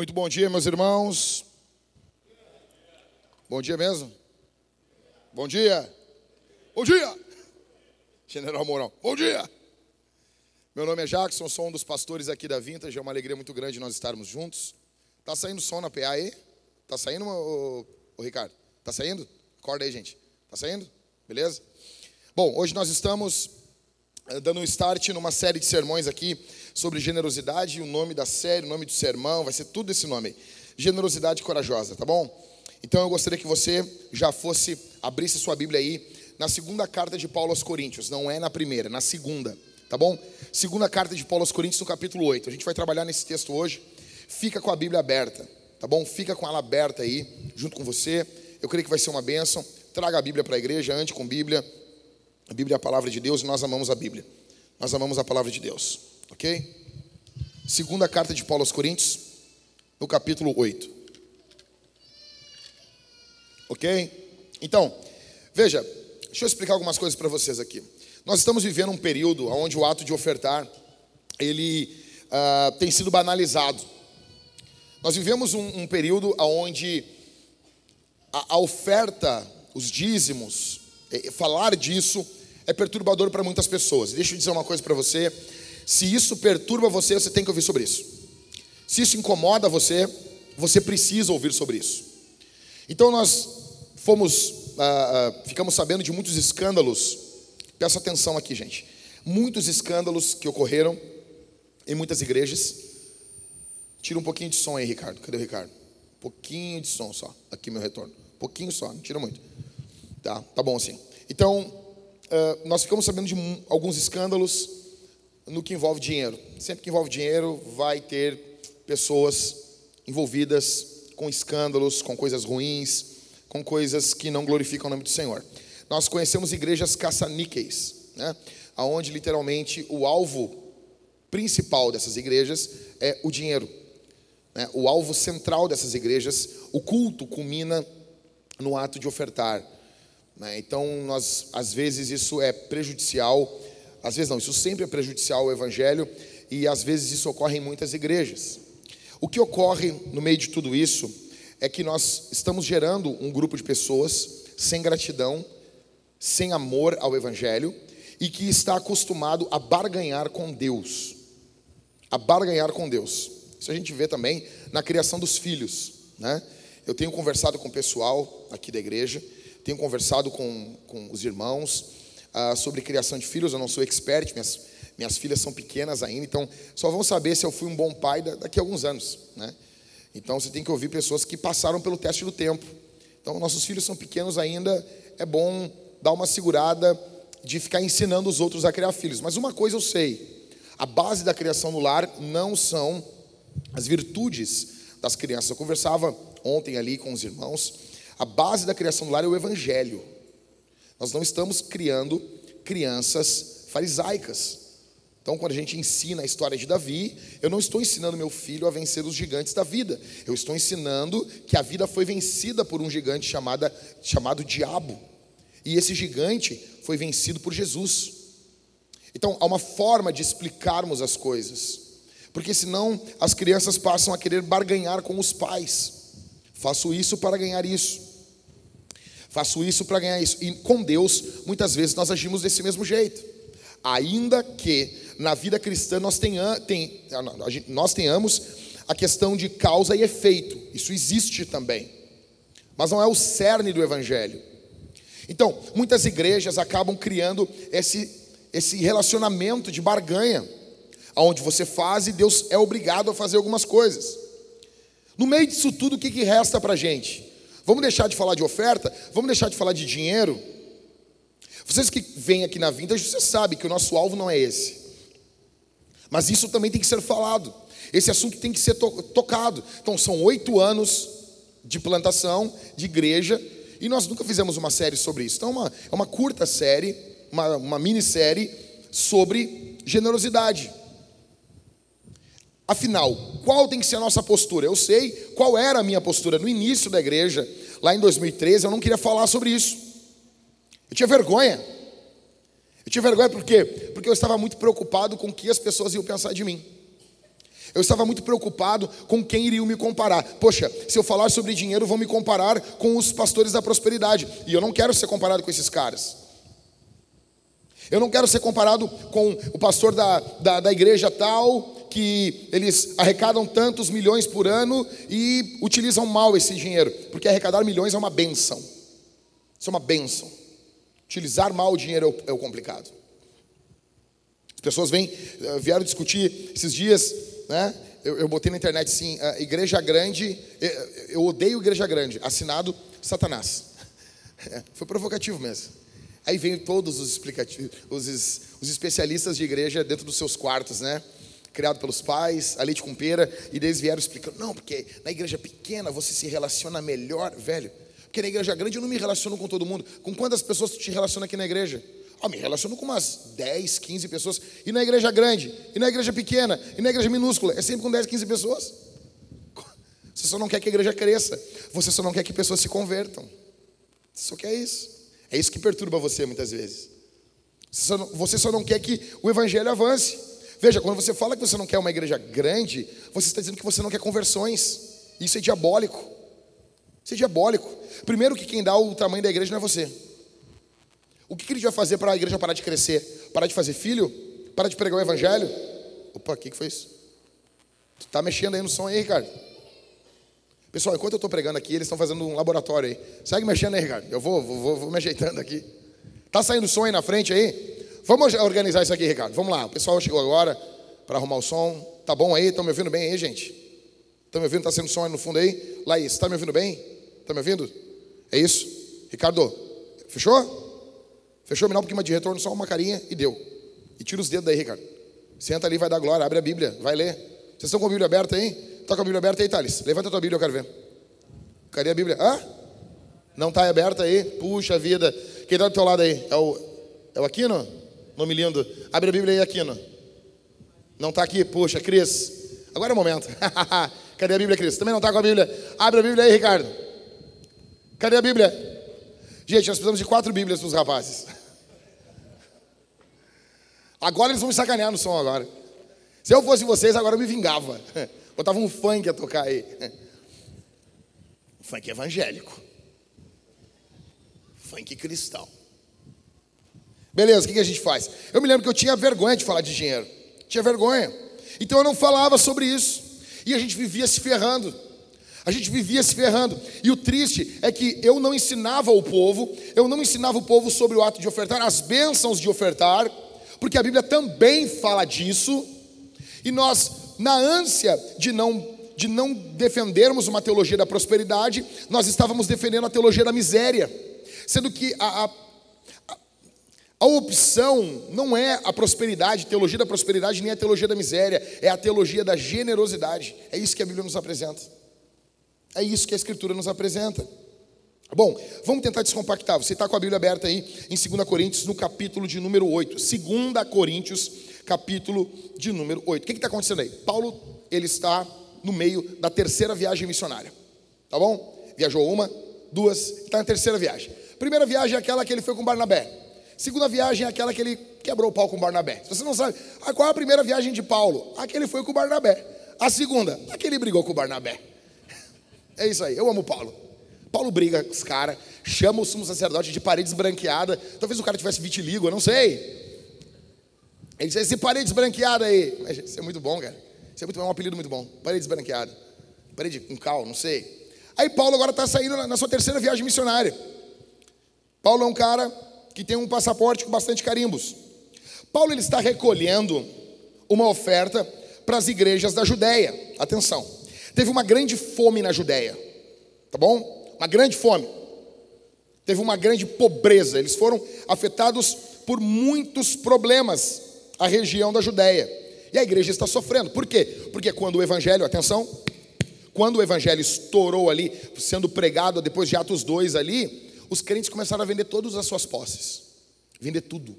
Muito bom dia, meus irmãos. Bom dia mesmo? Bom dia. Bom dia. General Mourão. Bom dia. Meu nome é Jackson, sou um dos pastores aqui da Vintage. É uma alegria muito grande nós estarmos juntos. Tá saindo som na PA aí? Tá saindo, ô, ô, Ricardo? Tá saindo? Acorda aí, gente. Tá saindo? Beleza? Bom, hoje nós estamos dando um start numa série de sermões aqui sobre generosidade. O nome da série, o nome do sermão, vai ser tudo esse nome. Generosidade corajosa, tá bom? Então eu gostaria que você já fosse, abrisse sua Bíblia aí na segunda carta de Paulo aos Coríntios. Não é na primeira, na segunda, tá bom? Segunda carta de Paulo aos Coríntios, no capítulo 8. A gente vai trabalhar nesse texto hoje. Fica com a Bíblia aberta, tá bom? Fica com ela aberta aí, junto com você. Eu creio que vai ser uma bênção. Traga a Bíblia para a igreja, ande com Bíblia. A Bíblia é a palavra de Deus e nós amamos a Bíblia. Nós amamos a palavra de Deus, ok? Segunda carta de Paulo aos Coríntios, no capítulo 8. Ok? Então, veja, deixa eu explicar algumas coisas para vocês aqui. Nós estamos vivendo um período onde o ato de ofertar, ele uh, tem sido banalizado. Nós vivemos um, um período onde a, a oferta, os dízimos, eh, falar disso é perturbador para muitas pessoas. Deixa eu dizer uma coisa para você. Se isso perturba você, você tem que ouvir sobre isso. Se isso incomoda você, você precisa ouvir sobre isso. Então nós fomos, ah, ah, ficamos sabendo de muitos escândalos. Presta atenção aqui, gente. Muitos escândalos que ocorreram em muitas igrejas. Tira um pouquinho de som aí, Ricardo. Cadê o Ricardo? Um pouquinho de som só. Aqui meu retorno. Um pouquinho só, não tira muito. Tá, tá bom assim. Então, ah, nós ficamos sabendo de alguns escândalos no que envolve dinheiro. Sempre que envolve dinheiro, vai ter pessoas envolvidas com escândalos, com coisas ruins, com coisas que não glorificam o nome do Senhor. Nós conhecemos igrejas caça-níqueis, né? onde literalmente o alvo principal dessas igrejas é o dinheiro. Né? O alvo central dessas igrejas, o culto culmina no ato de ofertar né? Então, nós, às vezes, isso é prejudicial, às vezes não, isso sempre é prejudicial ao Evangelho, e às vezes isso ocorre em muitas igrejas. O que ocorre no meio de tudo isso é que nós estamos gerando um grupo de pessoas sem gratidão, sem amor ao Evangelho, e que está acostumado a barganhar com Deus. A barganhar com Deus. Isso a gente vê também na criação dos filhos. Né? Eu tenho conversado com o pessoal aqui da igreja tenho conversado com, com os irmãos uh, sobre criação de filhos. Eu não sou expert, minhas, minhas filhas são pequenas ainda, então só vão saber se eu fui um bom pai daqui a alguns anos. Né? Então você tem que ouvir pessoas que passaram pelo teste do tempo. Então, nossos filhos são pequenos ainda, é bom dar uma segurada de ficar ensinando os outros a criar filhos. Mas uma coisa eu sei: a base da criação no lar não são as virtudes das crianças. Eu conversava ontem ali com os irmãos a base da criação do lar é o evangelho. Nós não estamos criando crianças farisaicas. Então, quando a gente ensina a história de Davi, eu não estou ensinando meu filho a vencer os gigantes da vida. Eu estou ensinando que a vida foi vencida por um gigante chamada, chamado diabo. E esse gigante foi vencido por Jesus. Então, há uma forma de explicarmos as coisas. Porque senão as crianças passam a querer barganhar com os pais. Faço isso para ganhar isso. Faço isso para ganhar isso. E com Deus, muitas vezes nós agimos desse mesmo jeito. Ainda que na vida cristã nós, tenha, tem, nós tenhamos a questão de causa e efeito. Isso existe também. Mas não é o cerne do Evangelho. Então, muitas igrejas acabam criando esse, esse relacionamento de barganha, onde você faz e Deus é obrigado a fazer algumas coisas. No meio disso tudo, o que, que resta para a gente? Vamos deixar de falar de oferta? Vamos deixar de falar de dinheiro? Vocês que vêm aqui na Vintage, você sabe que o nosso alvo não é esse. Mas isso também tem que ser falado. Esse assunto tem que ser to tocado. Então, são oito anos de plantação, de igreja, e nós nunca fizemos uma série sobre isso. Então, é uma, é uma curta série, uma, uma minissérie sobre generosidade. Afinal, qual tem que ser a nossa postura? Eu sei qual era a minha postura no início da igreja, lá em 2013, eu não queria falar sobre isso. Eu tinha vergonha. Eu tinha vergonha por quê? Porque eu estava muito preocupado com o que as pessoas iam pensar de mim. Eu estava muito preocupado com quem iriam me comparar. Poxa, se eu falar sobre dinheiro, vão me comparar com os pastores da prosperidade. E eu não quero ser comparado com esses caras. Eu não quero ser comparado com o pastor da, da, da igreja tal, que eles arrecadam tantos milhões por ano e utilizam mal esse dinheiro. Porque arrecadar milhões é uma benção. Isso é uma benção. Utilizar mal o dinheiro é o, é complicado. As pessoas vêm, eh, vieram discutir esses dias né? Eu, eu botei na internet assim, igreja grande, eu odeio igreja grande, assinado Satanás. Foi provocativo mesmo. Aí vem todos os explicativos, os, os especialistas de igreja dentro dos seus quartos, né? Criado pelos pais, a leite com pera, e eles vieram explicando, não, porque na igreja pequena você se relaciona melhor, velho. Porque na igreja grande eu não me relaciono com todo mundo. Com quantas pessoas tu te relaciona aqui na igreja? Ah, me relaciono com umas 10, 15 pessoas. E na igreja grande, e na igreja pequena, e na igreja minúscula. É sempre com 10, 15 pessoas. Você só não quer que a igreja cresça. Você só não quer que pessoas se convertam. Você só quer isso. É isso que perturba você muitas vezes. Você só, não, você só não quer que o evangelho avance. Veja, quando você fala que você não quer uma igreja grande, você está dizendo que você não quer conversões. Isso é diabólico. Isso é diabólico. Primeiro que quem dá o tamanho da igreja não é você. O que, que ele vai fazer para a igreja parar de crescer? Parar de fazer filho? Parar de pregar o evangelho? Opa, o que, que foi isso? Tu tá mexendo aí no som aí, Ricardo? Pessoal, enquanto eu estou pregando aqui, eles estão fazendo um laboratório aí. Segue mexendo aí, Ricardo. Eu vou, vou, vou me ajeitando aqui. Tá saindo som aí na frente aí? Vamos organizar isso aqui, Ricardo. Vamos lá. O pessoal chegou agora para arrumar o som. Tá bom aí? Estão me ouvindo bem aí, gente? Estão me ouvindo? Está sendo som aí no fundo aí? Laís, está me ouvindo bem? Está me ouvindo? É isso? Ricardo, fechou? Fechou? Me dá um pouquinho de retorno, só uma carinha e deu. E tira os dedos daí, Ricardo. Senta ali, vai dar glória, abre a Bíblia, vai ler. Vocês estão com a Bíblia aberta aí? Está com a Bíblia aberta aí, Thales? Levanta a tua Bíblia, eu quero ver. Cadê a Bíblia? Hã? Não está aberta aí? Puxa vida. Quem está do teu lado aí? É o, é o Aquino? Nome lindo. Abre a Bíblia aí, Aquino. Não está aqui? Puxa, Cris. Agora é o momento. Cadê a Bíblia, Cris? Também não está com a Bíblia? Abre a Bíblia aí, Ricardo. Cadê a Bíblia? Gente, nós precisamos de quatro Bíblias para os rapazes. Agora eles vão me sacanear no som agora. Se eu fosse vocês, agora eu me vingava. Botava um funk a tocar aí. Funk evangélico. Funk cristão. Beleza, o que a gente faz? Eu me lembro que eu tinha vergonha de falar de dinheiro. Tinha vergonha. Então eu não falava sobre isso. E a gente vivia se ferrando. A gente vivia se ferrando. E o triste é que eu não ensinava o povo, eu não ensinava o povo sobre o ato de ofertar, as bênçãos de ofertar porque a Bíblia também fala disso, e nós, na ânsia de não de não defendermos uma teologia da prosperidade, nós estávamos defendendo a teologia da miséria, sendo que a, a, a opção não é a prosperidade, teologia da prosperidade, nem a teologia da miséria, é a teologia da generosidade. É isso que a Bíblia nos apresenta. É isso que a Escritura nos apresenta. Bom, vamos tentar descompactar. Você está com a Bíblia aberta aí em 2 Coríntios, no capítulo de número 8. 2 Coríntios, capítulo de número 8. O que está acontecendo aí? Paulo, ele está no meio da terceira viagem missionária. Tá bom? Viajou uma, duas, está na terceira viagem. Primeira viagem é aquela que ele foi com Barnabé. Segunda viagem é aquela que ele quebrou o pau com Barnabé. Se você não sabe, ah, qual é a primeira viagem de Paulo? A que ele foi com Barnabé. A segunda, a que ele brigou com Barnabé. É isso aí, eu amo Paulo. Paulo briga com os caras, chama o sumo sacerdote de paredes branqueadas. Talvez o cara tivesse vitiligo, eu não sei. Ele diz, esse paredes branqueada aí. Mas isso é muito bom, cara. Isso é, muito, é um apelido muito bom. Paredes branqueada. Parede com cal, não sei. Aí Paulo agora está saindo na sua terceira viagem missionária. Paulo é um cara que tem um passaporte com bastante carimbos. Paulo ele está recolhendo uma oferta para as igrejas da Judéia. Atenção. Teve uma grande fome na Judéia. Tá bom? uma grande fome, teve uma grande pobreza, eles foram afetados por muitos problemas, a região da Judéia. E a igreja está sofrendo. Por quê? Porque quando o evangelho, atenção, quando o evangelho estourou ali, sendo pregado depois de Atos 2 ali, os crentes começaram a vender todas as suas posses, vender tudo.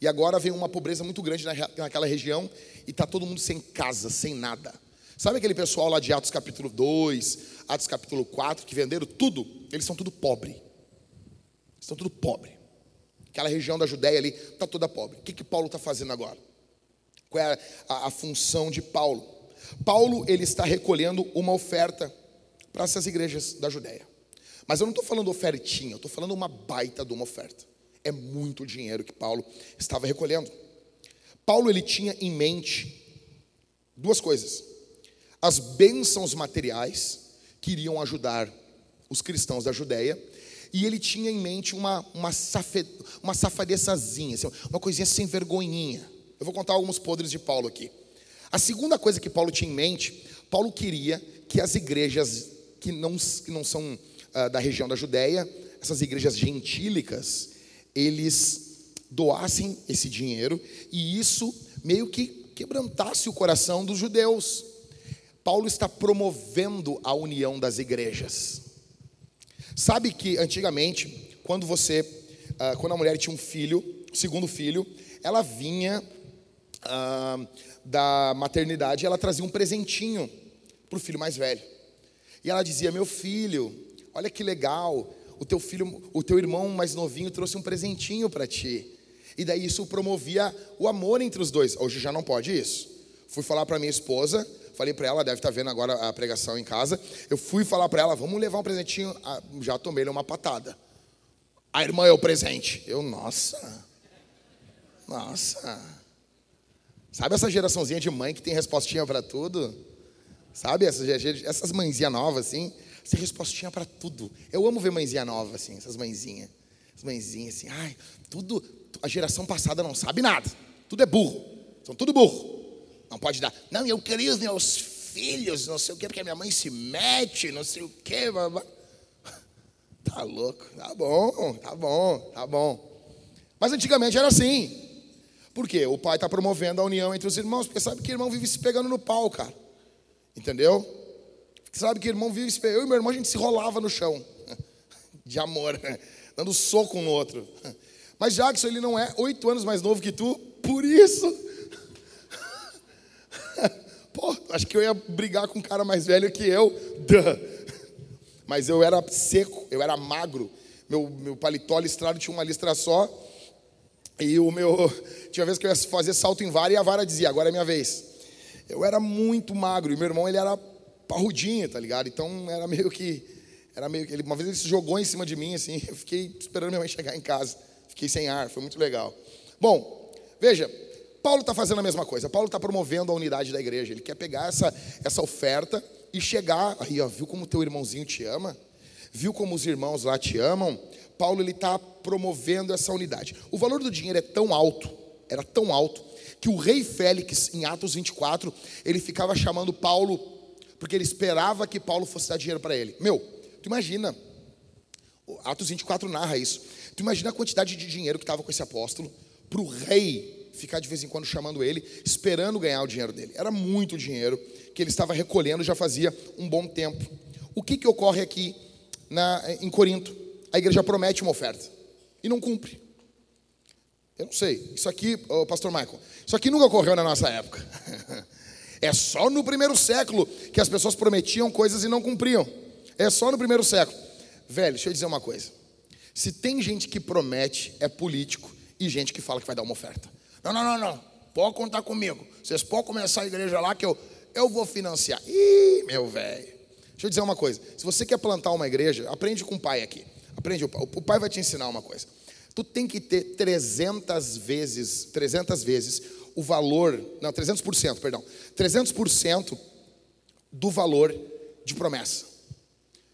E agora vem uma pobreza muito grande naquela região e está todo mundo sem casa, sem nada. Sabe aquele pessoal lá de Atos capítulo 2, Atos capítulo 4, que venderam tudo? Eles são tudo pobre. Estão tudo pobre. Aquela região da Judéia ali está toda pobre. O que, que Paulo está fazendo agora? Qual é a, a, a função de Paulo? Paulo ele está recolhendo uma oferta para essas igrejas da Judéia. Mas eu não estou falando ofertinha, eu estou falando uma baita de uma oferta. É muito dinheiro que Paulo estava recolhendo. Paulo ele tinha em mente duas coisas: as bênçãos materiais que iriam ajudar os cristãos da Judéia, e ele tinha em mente uma, uma, safe, uma safadeçazinha, assim, uma coisinha sem vergonhinha. Eu vou contar alguns podres de Paulo aqui. A segunda coisa que Paulo tinha em mente, Paulo queria que as igrejas que não, que não são uh, da região da Judéia, essas igrejas gentílicas, eles doassem esse dinheiro e isso meio que quebrantasse o coração dos judeus. Paulo está promovendo a união das igrejas. Sabe que antigamente, quando você, uh, quando a mulher tinha um filho, segundo filho, ela vinha uh, da maternidade, ela trazia um presentinho para o filho mais velho. E ela dizia: Meu filho, olha que legal, o teu filho, o teu irmão mais novinho trouxe um presentinho para ti. E daí isso promovia o amor entre os dois. Hoje já não pode isso. Fui falar para minha esposa, falei para ela, deve estar tá vendo agora a pregação em casa. Eu fui falar para ela, vamos levar um presentinho. Ah, já tomei uma patada. A irmã é o presente. Eu, nossa, nossa. Sabe essa geraçãozinha de mãe que tem respostinha para tudo? Sabe, essas, essas mãezinhas novas, assim, você respostinha para tudo. Eu amo ver mãezinha nova, assim, essas mãezinhas. As mãezinhas, assim, ai, tudo, a geração passada não sabe nada. Tudo é burro. São tudo burro. Não pode dar. Não, eu queria os meus filhos, não sei o que, porque a minha mãe se mete, não sei o que. Tá louco. Tá bom, tá bom, tá bom. Mas antigamente era assim. Por quê? O pai está promovendo a união entre os irmãos, porque sabe que irmão vive se pegando no pau, cara. Entendeu? Sabe que irmão vive. Eu e meu irmão a gente se rolava no chão. De amor, dando soco um no outro. Mas Jackson, ele não é oito anos mais novo que tu, por isso. Pô, acho que eu ia brigar com um cara mais velho que eu. Duh. Mas eu era seco, eu era magro. Meu, meu paletó listrado tinha uma listra só. E o meu. Tinha vez que eu ia fazer salto em vara e a vara dizia: agora é minha vez eu era muito magro e meu irmão ele era parrudinho, tá ligado? Então era meio que era meio que ele, uma vez ele se jogou em cima de mim assim, eu fiquei esperando minha mãe chegar em casa, fiquei sem ar, foi muito legal. Bom, veja, Paulo está fazendo a mesma coisa. Paulo está promovendo a unidade da igreja. Ele quer pegar essa essa oferta e chegar aí, ó, viu como teu irmãozinho te ama? Viu como os irmãos lá te amam? Paulo ele está promovendo essa unidade. O valor do dinheiro é tão alto, era tão alto que o rei Félix, em Atos 24, ele ficava chamando Paulo, porque ele esperava que Paulo fosse dar dinheiro para ele. Meu, tu imagina, Atos 24 narra isso. Tu imagina a quantidade de dinheiro que estava com esse apóstolo, para o rei ficar de vez em quando chamando ele, esperando ganhar o dinheiro dele. Era muito dinheiro que ele estava recolhendo já fazia um bom tempo. O que, que ocorre aqui na, em Corinto? A igreja promete uma oferta e não cumpre. Eu não sei. Isso aqui, oh, pastor Michael, isso aqui nunca ocorreu na nossa época. É só no primeiro século que as pessoas prometiam coisas e não cumpriam. É só no primeiro século. Velho, deixa eu dizer uma coisa. Se tem gente que promete, é político, e gente que fala que vai dar uma oferta. Não, não, não, não. Pode contar comigo. Vocês podem começar a igreja lá que eu, eu vou financiar. Ih, meu velho. Deixa eu dizer uma coisa. Se você quer plantar uma igreja, aprende com o pai aqui. Aprende o pai. O pai vai te ensinar uma coisa tu tem que ter 300 vezes, 300 vezes o valor, não, 300%, perdão, 300% do valor de promessa.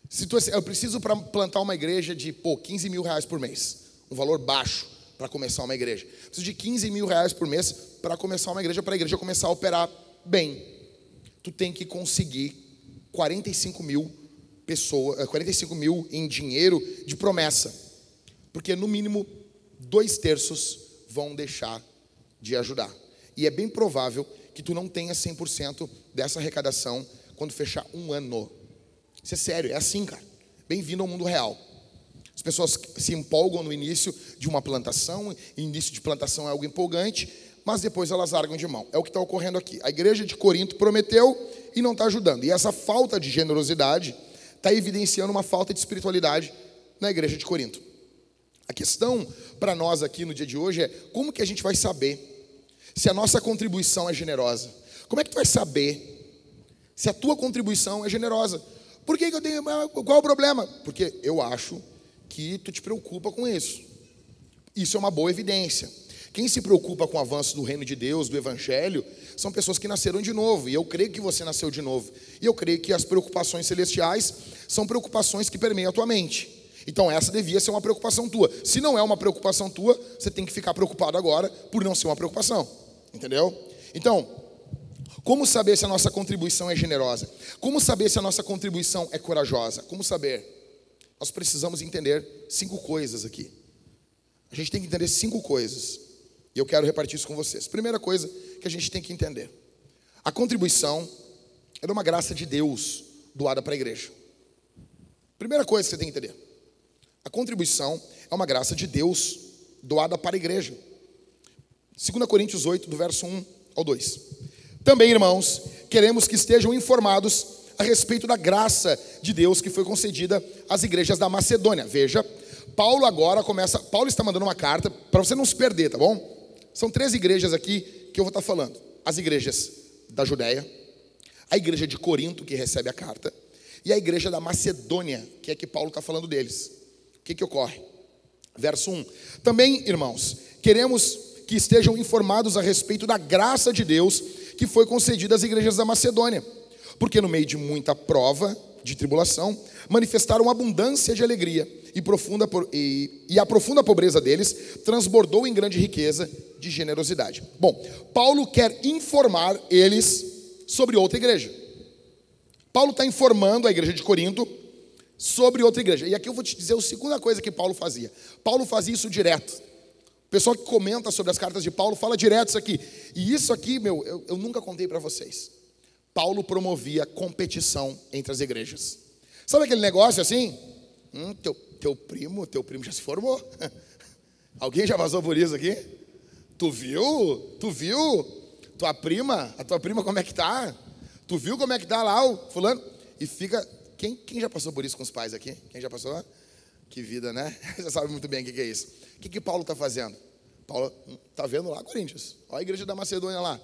Se tu, eu preciso para plantar uma igreja de, pô, 15 mil reais por mês, um valor baixo para começar uma igreja. Preciso de 15 mil reais por mês para começar uma igreja, para a igreja começar a operar bem. Tu tem que conseguir 45 mil pessoas, 45 mil em dinheiro de promessa porque no mínimo dois terços vão deixar de ajudar. E é bem provável que tu não tenha 100% dessa arrecadação quando fechar um ano. Isso é sério, é assim, cara. Bem-vindo ao mundo real. As pessoas se empolgam no início de uma plantação, início de plantação é algo empolgante, mas depois elas largam de mão. É o que está ocorrendo aqui. A igreja de Corinto prometeu e não está ajudando. E essa falta de generosidade está evidenciando uma falta de espiritualidade na igreja de Corinto. A questão para nós aqui no dia de hoje é como que a gente vai saber se a nossa contribuição é generosa? Como é que tu vai saber se a tua contribuição é generosa? Por que, que eu tenho. Qual é o problema? Porque eu acho que tu te preocupa com isso. Isso é uma boa evidência. Quem se preocupa com o avanço do reino de Deus, do evangelho, são pessoas que nasceram de novo. E eu creio que você nasceu de novo. E eu creio que as preocupações celestiais são preocupações que permeiam a tua mente. Então essa devia ser uma preocupação tua. Se não é uma preocupação tua, você tem que ficar preocupado agora por não ser uma preocupação. Entendeu? Então, como saber se a nossa contribuição é generosa? Como saber se a nossa contribuição é corajosa? Como saber? Nós precisamos entender cinco coisas aqui. A gente tem que entender cinco coisas. E eu quero repartir isso com vocês. Primeira coisa que a gente tem que entender: a contribuição é uma graça de Deus doada para a igreja. Primeira coisa que você tem que entender: a contribuição é uma graça de Deus doada para a igreja. 2 Coríntios 8, do verso 1 ao 2. Também, irmãos, queremos que estejam informados a respeito da graça de Deus que foi concedida às igrejas da Macedônia. Veja, Paulo agora começa. Paulo está mandando uma carta para você não se perder, tá bom? São três igrejas aqui que eu vou estar falando: as igrejas da Judéia, a igreja de Corinto, que recebe a carta, e a igreja da Macedônia, que é que Paulo está falando deles. Que, que ocorre? Verso 1: Também, irmãos, queremos que estejam informados a respeito da graça de Deus que foi concedida às igrejas da Macedônia, porque no meio de muita prova, de tribulação, manifestaram abundância de alegria e, profunda, e, e a profunda pobreza deles transbordou em grande riqueza de generosidade. Bom, Paulo quer informar eles sobre outra igreja. Paulo está informando a igreja de Corinto sobre outra igreja. E aqui eu vou te dizer a segunda coisa que Paulo fazia. Paulo fazia isso direto. O pessoal que comenta sobre as cartas de Paulo fala direto isso aqui. E isso aqui, meu, eu, eu nunca contei para vocês. Paulo promovia competição entre as igrejas. Sabe aquele negócio assim? Hum, teu, teu primo, teu primo já se formou. Alguém já passou por isso aqui? Tu viu? Tu viu? Tua prima, a tua prima como é que tá? Tu viu como é que tá lá o fulano? E fica. Quem, quem já passou por isso com os pais aqui? Quem já passou? Que vida, né? Você sabe muito bem o que, é isso. O que, que Paulo está fazendo? Paulo está vendo lá Coríntios. Olha a igreja da Macedônia lá.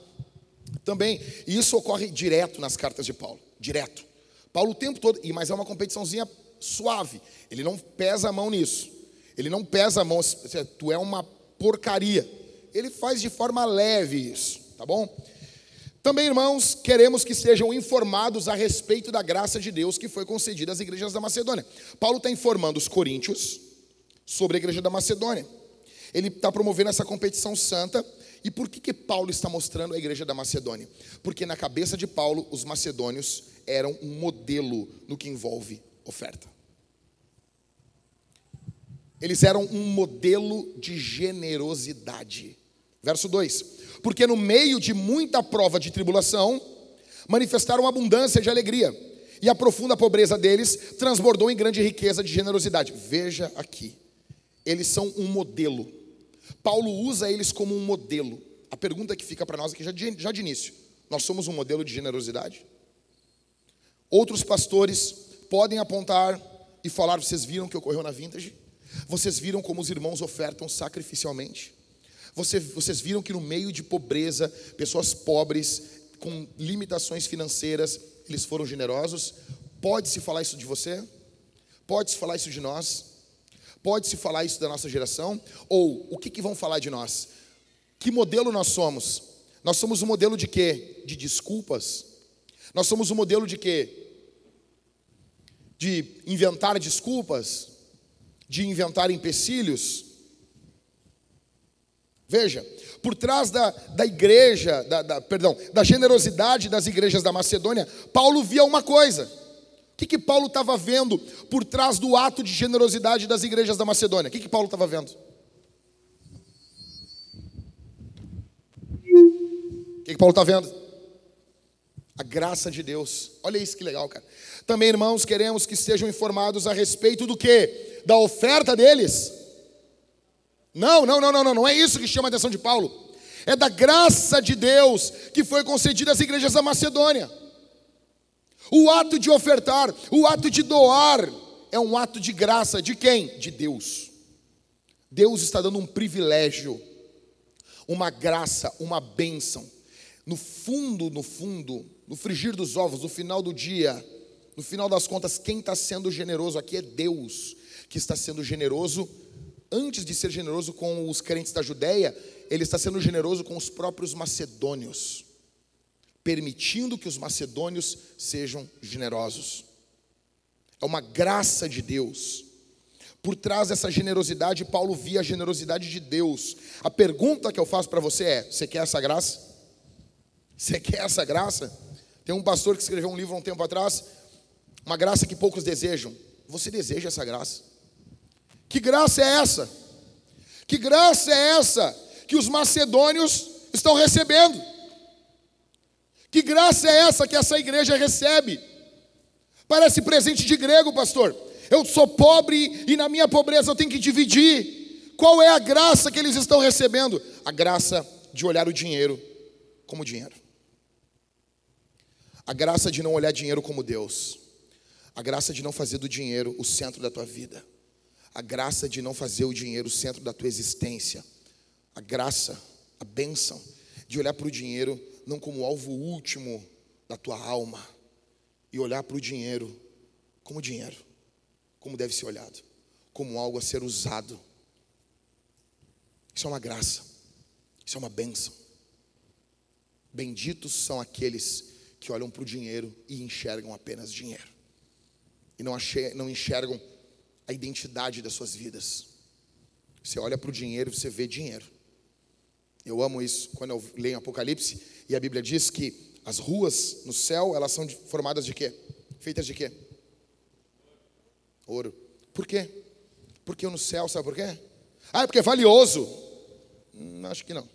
Também, e isso ocorre direto nas cartas de Paulo. Direto. Paulo o tempo todo, e mas é uma competiçãozinha suave. Ele não pesa a mão nisso. Ele não pesa a mão, tu é uma porcaria. Ele faz de forma leve isso, tá bom? Também, irmãos, queremos que sejam informados a respeito da graça de Deus que foi concedida às igrejas da Macedônia. Paulo está informando os coríntios sobre a igreja da Macedônia. Ele está promovendo essa competição santa. E por que, que Paulo está mostrando a igreja da Macedônia? Porque na cabeça de Paulo, os macedônios eram um modelo no que envolve oferta. Eles eram um modelo de generosidade. Verso 2: Porque no meio de muita prova de tribulação, manifestaram abundância de alegria, e a profunda pobreza deles transbordou em grande riqueza de generosidade. Veja aqui, eles são um modelo. Paulo usa eles como um modelo. A pergunta que fica para nós aqui já de, já de início: nós somos um modelo de generosidade? Outros pastores podem apontar e falar: vocês viram o que ocorreu na vintage? Vocês viram como os irmãos ofertam sacrificialmente? Vocês, vocês viram que no meio de pobreza, pessoas pobres, com limitações financeiras, eles foram generosos? Pode-se falar isso de você? Pode-se falar isso de nós? Pode-se falar isso da nossa geração? Ou o que, que vão falar de nós? Que modelo nós somos? Nós somos um modelo de quê? De desculpas? Nós somos um modelo de quê? De inventar desculpas? de inventar empecilhos. Veja, por trás da, da igreja, da, da, perdão, da generosidade das igrejas da Macedônia, Paulo via uma coisa. O que, que Paulo estava vendo por trás do ato de generosidade das igrejas da Macedônia? O que, que Paulo estava vendo? O que, que Paulo está vendo? A graça de Deus. Olha isso que legal, cara. Também, irmãos, queremos que sejam informados a respeito do que? da oferta deles. Não, não, não, não, não, não é isso que chama a atenção de Paulo. É da graça de Deus que foi concedida às igrejas da Macedônia. O ato de ofertar, o ato de doar, é um ato de graça de quem? De Deus. Deus está dando um privilégio, uma graça, uma bênção. No fundo, no fundo, no frigir dos ovos, no final do dia, no final das contas, quem está sendo generoso aqui é Deus, que está sendo generoso, antes de ser generoso com os crentes da Judéia, ele está sendo generoso com os próprios macedônios, permitindo que os macedônios sejam generosos. É uma graça de Deus. Por trás dessa generosidade, Paulo via a generosidade de Deus. A pergunta que eu faço para você é: você quer essa graça? Você quer essa graça? Tem um pastor que escreveu um livro há um tempo atrás, uma graça que poucos desejam. Você deseja essa graça? Que graça é essa? Que graça é essa que os macedônios estão recebendo? Que graça é essa que essa igreja recebe? Parece presente de grego, pastor. Eu sou pobre e na minha pobreza eu tenho que dividir. Qual é a graça que eles estão recebendo? A graça de olhar o dinheiro como dinheiro. A graça de não olhar dinheiro como Deus. A graça de não fazer do dinheiro o centro da tua vida. A graça de não fazer o dinheiro o centro da tua existência. A graça, a bênção de olhar para o dinheiro não como alvo último da tua alma e olhar para o dinheiro como dinheiro, como deve ser olhado, como algo a ser usado. Isso é uma graça, isso é uma bênção. Benditos são aqueles que olham para o dinheiro e enxergam apenas dinheiro, e não, não enxergam a identidade das suas vidas. Você olha para o dinheiro e você vê dinheiro. Eu amo isso quando eu leio Apocalipse e a Bíblia diz que as ruas no céu, elas são formadas de quê? Feitas de quê? Ouro. Por quê? Porque no céu, sabe por quê? Ah, é porque é valioso. Hum, acho que não.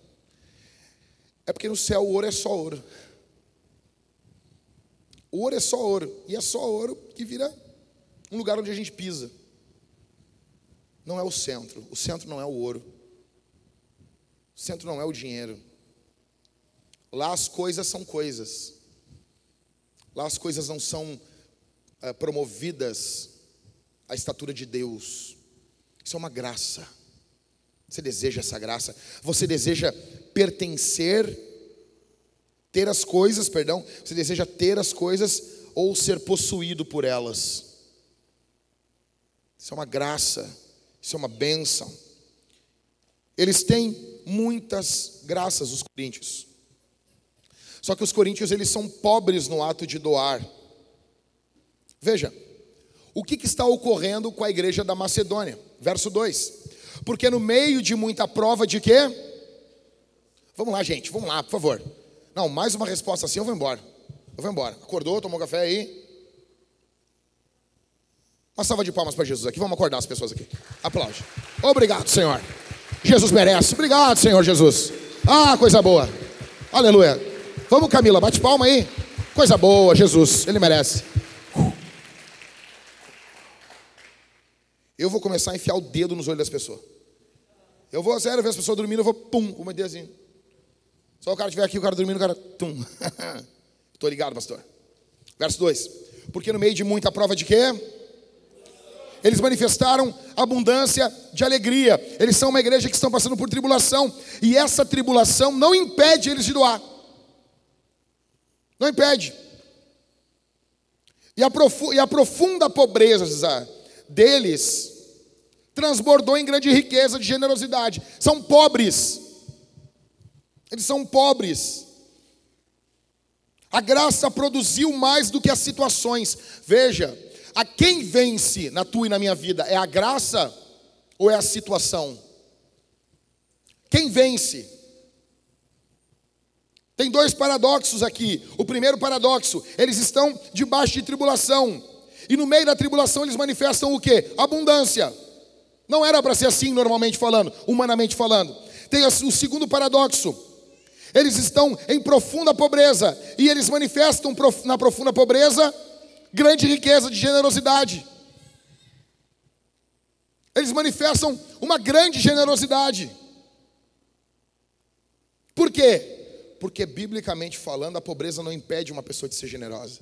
É porque no céu o ouro é só ouro. O ouro é só ouro. E é só ouro que vira um lugar onde a gente pisa. Não é o centro. O centro não é o ouro. O centro não é o dinheiro. Lá as coisas são coisas. Lá as coisas não são é, promovidas à estatura de Deus. Isso é uma graça. Você deseja essa graça? Você deseja pertencer, ter as coisas, perdão, você deseja ter as coisas ou ser possuído por elas? Isso é uma graça, isso é uma bênção. Eles têm muitas graças, os coríntios. Só que os coríntios eles são pobres no ato de doar. Veja, o que, que está ocorrendo com a igreja da Macedônia? Verso 2. Porque no meio de muita prova de quê? Vamos lá, gente, vamos lá, por favor. Não, mais uma resposta assim, eu vou embora. Eu vou embora. Acordou, tomou café aí. Uma salva de palmas para Jesus aqui. Vamos acordar as pessoas aqui. Aplaude. Obrigado, Senhor. Jesus merece. Obrigado, Senhor Jesus. Ah, coisa boa. Aleluia. Vamos, Camila, bate palma aí. Coisa boa, Jesus, ele merece. Eu vou começar a enfiar o dedo nos olhos das pessoas. Eu vou, sério, ver as pessoas dormindo, eu vou, pum, com meu assim. Só o cara estiver aqui, o cara dormindo, o cara, tum. Estou ligado, pastor. Verso 2. Porque no meio de muita prova de quê? Eles manifestaram abundância de alegria. Eles são uma igreja que estão passando por tribulação. E essa tribulação não impede eles de doar. Não impede. E a, e a profunda pobreza deles transbordou em grande riqueza de generosidade. São pobres. Eles são pobres. A graça produziu mais do que as situações. Veja, a quem vence na tua e na minha vida? É a graça ou é a situação? Quem vence? Tem dois paradoxos aqui. O primeiro paradoxo, eles estão debaixo de tribulação. E no meio da tribulação eles manifestam o que? Abundância. Não era para ser assim normalmente falando, humanamente falando. Tem o segundo paradoxo. Eles estão em profunda pobreza e eles manifestam na profunda pobreza grande riqueza de generosidade. Eles manifestam uma grande generosidade. Por quê? Porque, biblicamente falando, a pobreza não impede uma pessoa de ser generosa.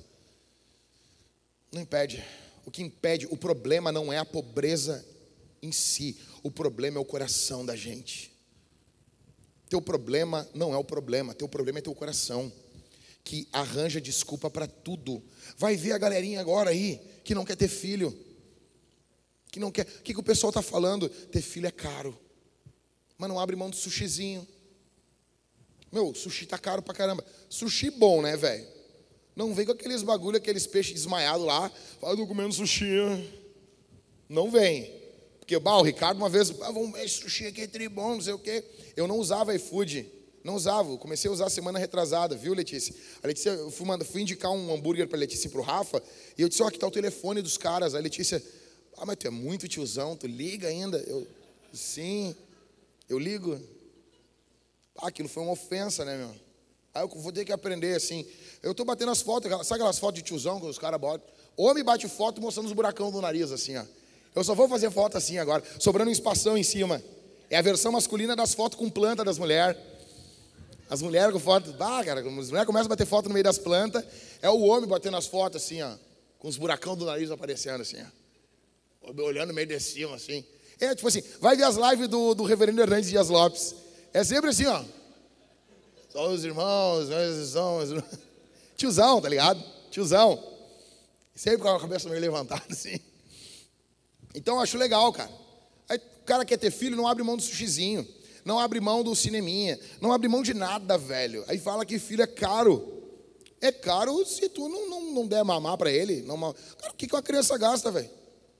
Não impede. O que impede, o problema não é a pobreza em si, o problema é o coração da gente. Teu problema não é o problema, teu problema é teu coração, que arranja desculpa para tudo. Vai ver a galerinha agora aí que não quer ter filho. Que não quer. O que, que o pessoal está falando? Ter filho é caro. Mas não abre mão do sushizinho. Meu, sushi tá caro pra caramba. Sushi bom, né, velho? Não vem com aqueles bagulho, aqueles peixes desmaiados lá. Fala, tô comendo sushi. Não vem. Porque, bah, o Ricardo uma vez, ah, vamos ver sushi aqui, é tribom, não sei o quê. Eu não usava iFood. Não usava. Comecei a usar semana retrasada, viu, Letícia? A Letícia, eu fui, mandar, fui indicar um hambúrguer para Letícia e para o Rafa. E eu disse, ó, oh, aqui está o telefone dos caras. A Letícia, ah, mas tu é muito tiozão, tu liga ainda? Eu, sim, eu ligo. Ah, aquilo foi uma ofensa, né, meu? Aí eu vou ter que aprender assim. Eu tô batendo as fotos, sabe aquelas fotos de tiozão que os caras botam? Homem bate foto mostrando os buracão do nariz, assim, ó. Eu só vou fazer foto assim agora, sobrando um espação em cima. É a versão masculina das fotos com planta das mulheres. As mulheres com foto. Ah, cara, as mulheres começam a bater foto no meio das plantas. É o homem batendo as fotos assim, ó. Com os buracão do nariz aparecendo assim, ó. Olhando meio de cima, assim. É, tipo assim, vai ver as lives do, do reverendo Hernandes Dias Lopes. É sempre assim, ó. Só os irmãos, meus irmãos. Tiozão, tá ligado? Tiozão. Sempre com a cabeça meio levantada, assim. Então eu acho legal, cara. Aí o cara quer ter filho, não abre mão do sushizinho. Não abre mão do cineminha. Não abre mão de nada, velho. Aí fala que filho é caro. É caro se tu não, não, não der mamar para ele. Não, cara, o que, que uma criança gasta, velho?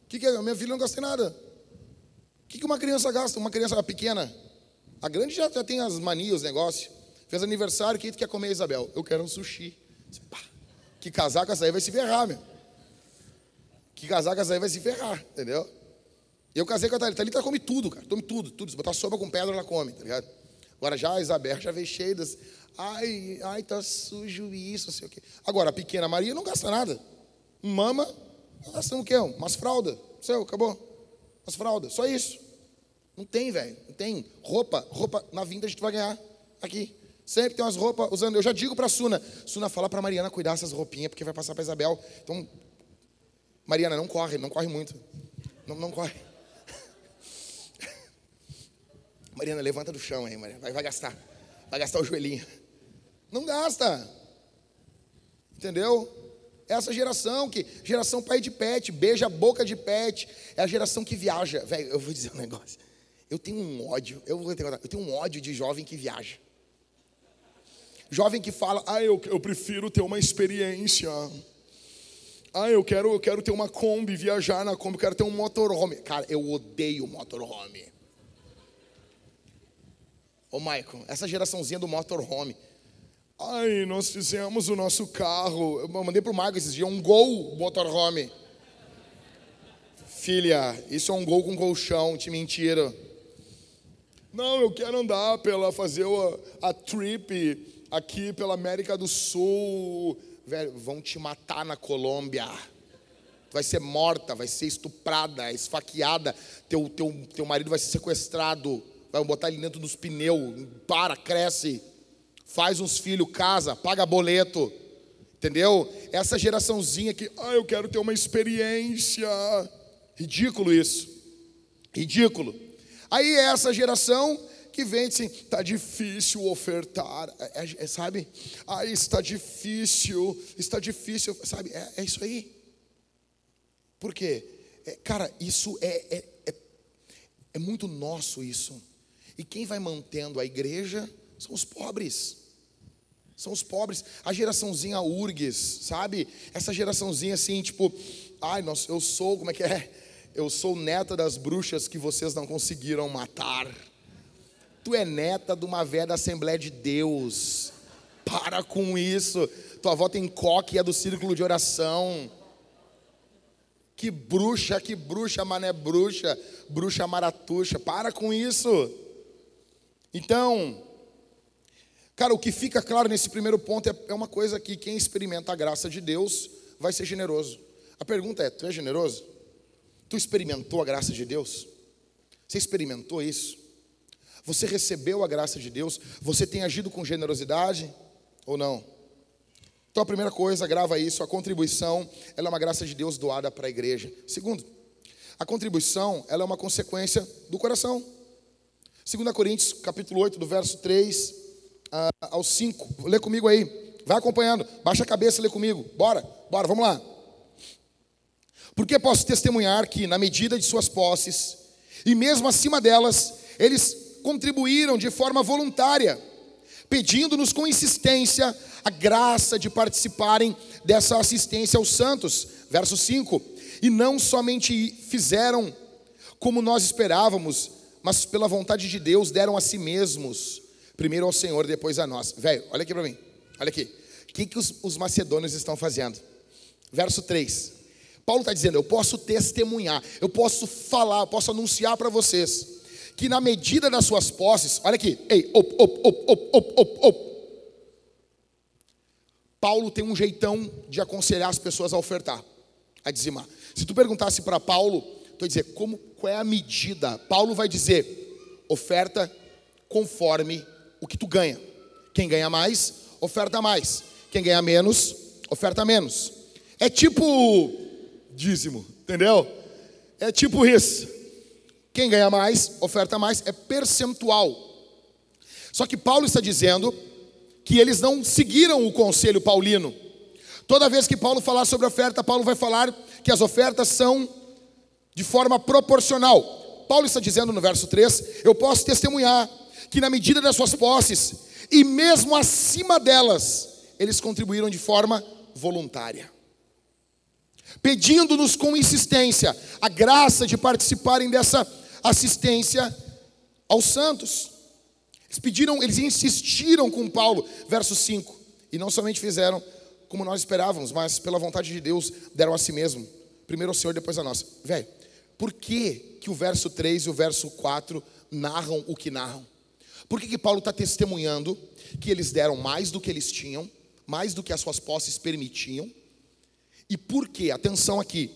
O que, que é? Minha filha não gasta nada. O que, que uma criança gasta? Uma criança pequena. A grande já, já tem as manias, os negócios. Fez aniversário, o que tu quer comer, Isabel? Eu quero um sushi. Que casar com essa aí vai se ferrar, meu. Que casar com essa aí vai se ferrar, entendeu? Eu casei com a Thalita. Thalita come tudo, cara. Come tudo, tudo. Se botar sopa com pedra, ela come, tá ligado? Agora já a Isabel já veio cheia das. Ai, ai, tá sujo isso, não sei o quê. Agora, a pequena Maria não gasta nada. Mama, gastando o quê? Umas fraldas. Seu, acabou. Umas fraldas, só isso. Não tem, velho. Não tem. Roupa, roupa na vinda a gente vai ganhar aqui. Sempre tem umas roupas usando. Eu já digo para a Suna. Suna, fala para Mariana cuidar dessas roupinhas, porque vai passar para Isabel. Então, Mariana, não corre, não corre muito. Não, não corre. Mariana, levanta do chão aí, Mariana. Vai, vai gastar. Vai gastar o joelhinho. Não gasta. Entendeu? É essa geração que, geração pai de pet, beija a boca de pet. É a geração que viaja. Velho, eu vou dizer um negócio. Eu tenho um ódio, eu vou ter, eu tenho um ódio de jovem que viaja. Jovem que fala, ah, eu, eu prefiro ter uma experiência. Ah, eu quero, eu quero ter uma Kombi, viajar na Kombi, eu quero ter um motorhome. Cara, eu odeio motorhome. Ô, Michael, essa geraçãozinha do motorhome. Ai, nós fizemos o nosso carro. Eu mandei pro Michael esses dias um Gol motorhome. Filha, isso é um gol com colchão, te mentira. Não, eu quero andar pela fazer a, a trip aqui pela América do Sul. Velho, vão te matar na Colômbia. Vai ser morta, vai ser estuprada, esfaqueada. Teu, teu, teu marido vai ser sequestrado. Vai botar ele dentro dos pneus. Para, cresce. Faz uns filhos, casa, paga boleto. Entendeu? Essa geraçãozinha que, ah, eu quero ter uma experiência. Ridículo isso. Ridículo. Aí é essa geração que vem assim, está difícil ofertar, é, é, é, sabe? Ah, está difícil, está difícil, sabe? É, é isso aí. Por quê? É, cara, isso é, é, é muito nosso isso. E quem vai mantendo a igreja são os pobres. São os pobres. A geraçãozinha URGS, sabe? Essa geraçãozinha assim, tipo, ai, nossa, eu sou, como é que é? Eu sou neta das bruxas que vocês não conseguiram matar. Tu é neta de uma velha da Assembleia de Deus. Para com isso. Tua avó tem coque e é do círculo de oração. Que bruxa, que bruxa, mané bruxa, bruxa maratuxa. Para com isso. Então, cara, o que fica claro nesse primeiro ponto é, é uma coisa que quem experimenta a graça de Deus vai ser generoso. A pergunta é: tu é generoso? Tu experimentou a graça de Deus? Você experimentou isso? Você recebeu a graça de Deus? Você tem agido com generosidade ou não? Então a primeira coisa, grava isso, a contribuição, ela é uma graça de Deus doada para a igreja. Segundo, a contribuição, ela é uma consequência do coração. 2 Coríntios, capítulo 8, do verso 3 uh, ao 5. Lê comigo aí. Vai acompanhando. Baixa a cabeça e lê comigo. Bora, bora, vamos lá. Porque posso testemunhar que, na medida de suas posses, e mesmo acima delas, eles contribuíram de forma voluntária, pedindo-nos com insistência a graça de participarem dessa assistência aos santos. Verso 5: E não somente fizeram como nós esperávamos, mas pela vontade de Deus deram a si mesmos, primeiro ao Senhor, depois a nós. Velho, olha aqui para mim, olha aqui. O que, que os, os macedônios estão fazendo? Verso 3. Paulo está dizendo: Eu posso testemunhar, eu posso falar, eu posso anunciar para vocês que na medida das suas posses, olha aqui, ei, op, op, op, op, op, op, op. Paulo tem um jeitão de aconselhar as pessoas a ofertar, a dizimar. Se tu perguntasse para Paulo, ia dizer, como, qual é a medida? Paulo vai dizer, oferta conforme o que tu ganha. Quem ganha mais, oferta mais. Quem ganha menos, oferta menos. É tipo dízimo, entendeu? É tipo isso. Quem ganha mais, oferta mais, é percentual. Só que Paulo está dizendo que eles não seguiram o conselho paulino. Toda vez que Paulo falar sobre oferta, Paulo vai falar que as ofertas são de forma proporcional. Paulo está dizendo no verso 3: Eu posso testemunhar que, na medida das suas posses, e mesmo acima delas, eles contribuíram de forma voluntária, pedindo-nos com insistência a graça de participarem dessa assistência aos santos. Eles pediram, eles insistiram com Paulo, verso 5, e não somente fizeram como nós esperávamos, mas pela vontade de Deus deram a si mesmo. Primeiro ao Senhor, depois a nós. Velho, por que, que o verso 3 e o verso 4 narram o que narram? Por que, que Paulo está testemunhando que eles deram mais do que eles tinham, mais do que as suas posses permitiam? E por que, atenção aqui,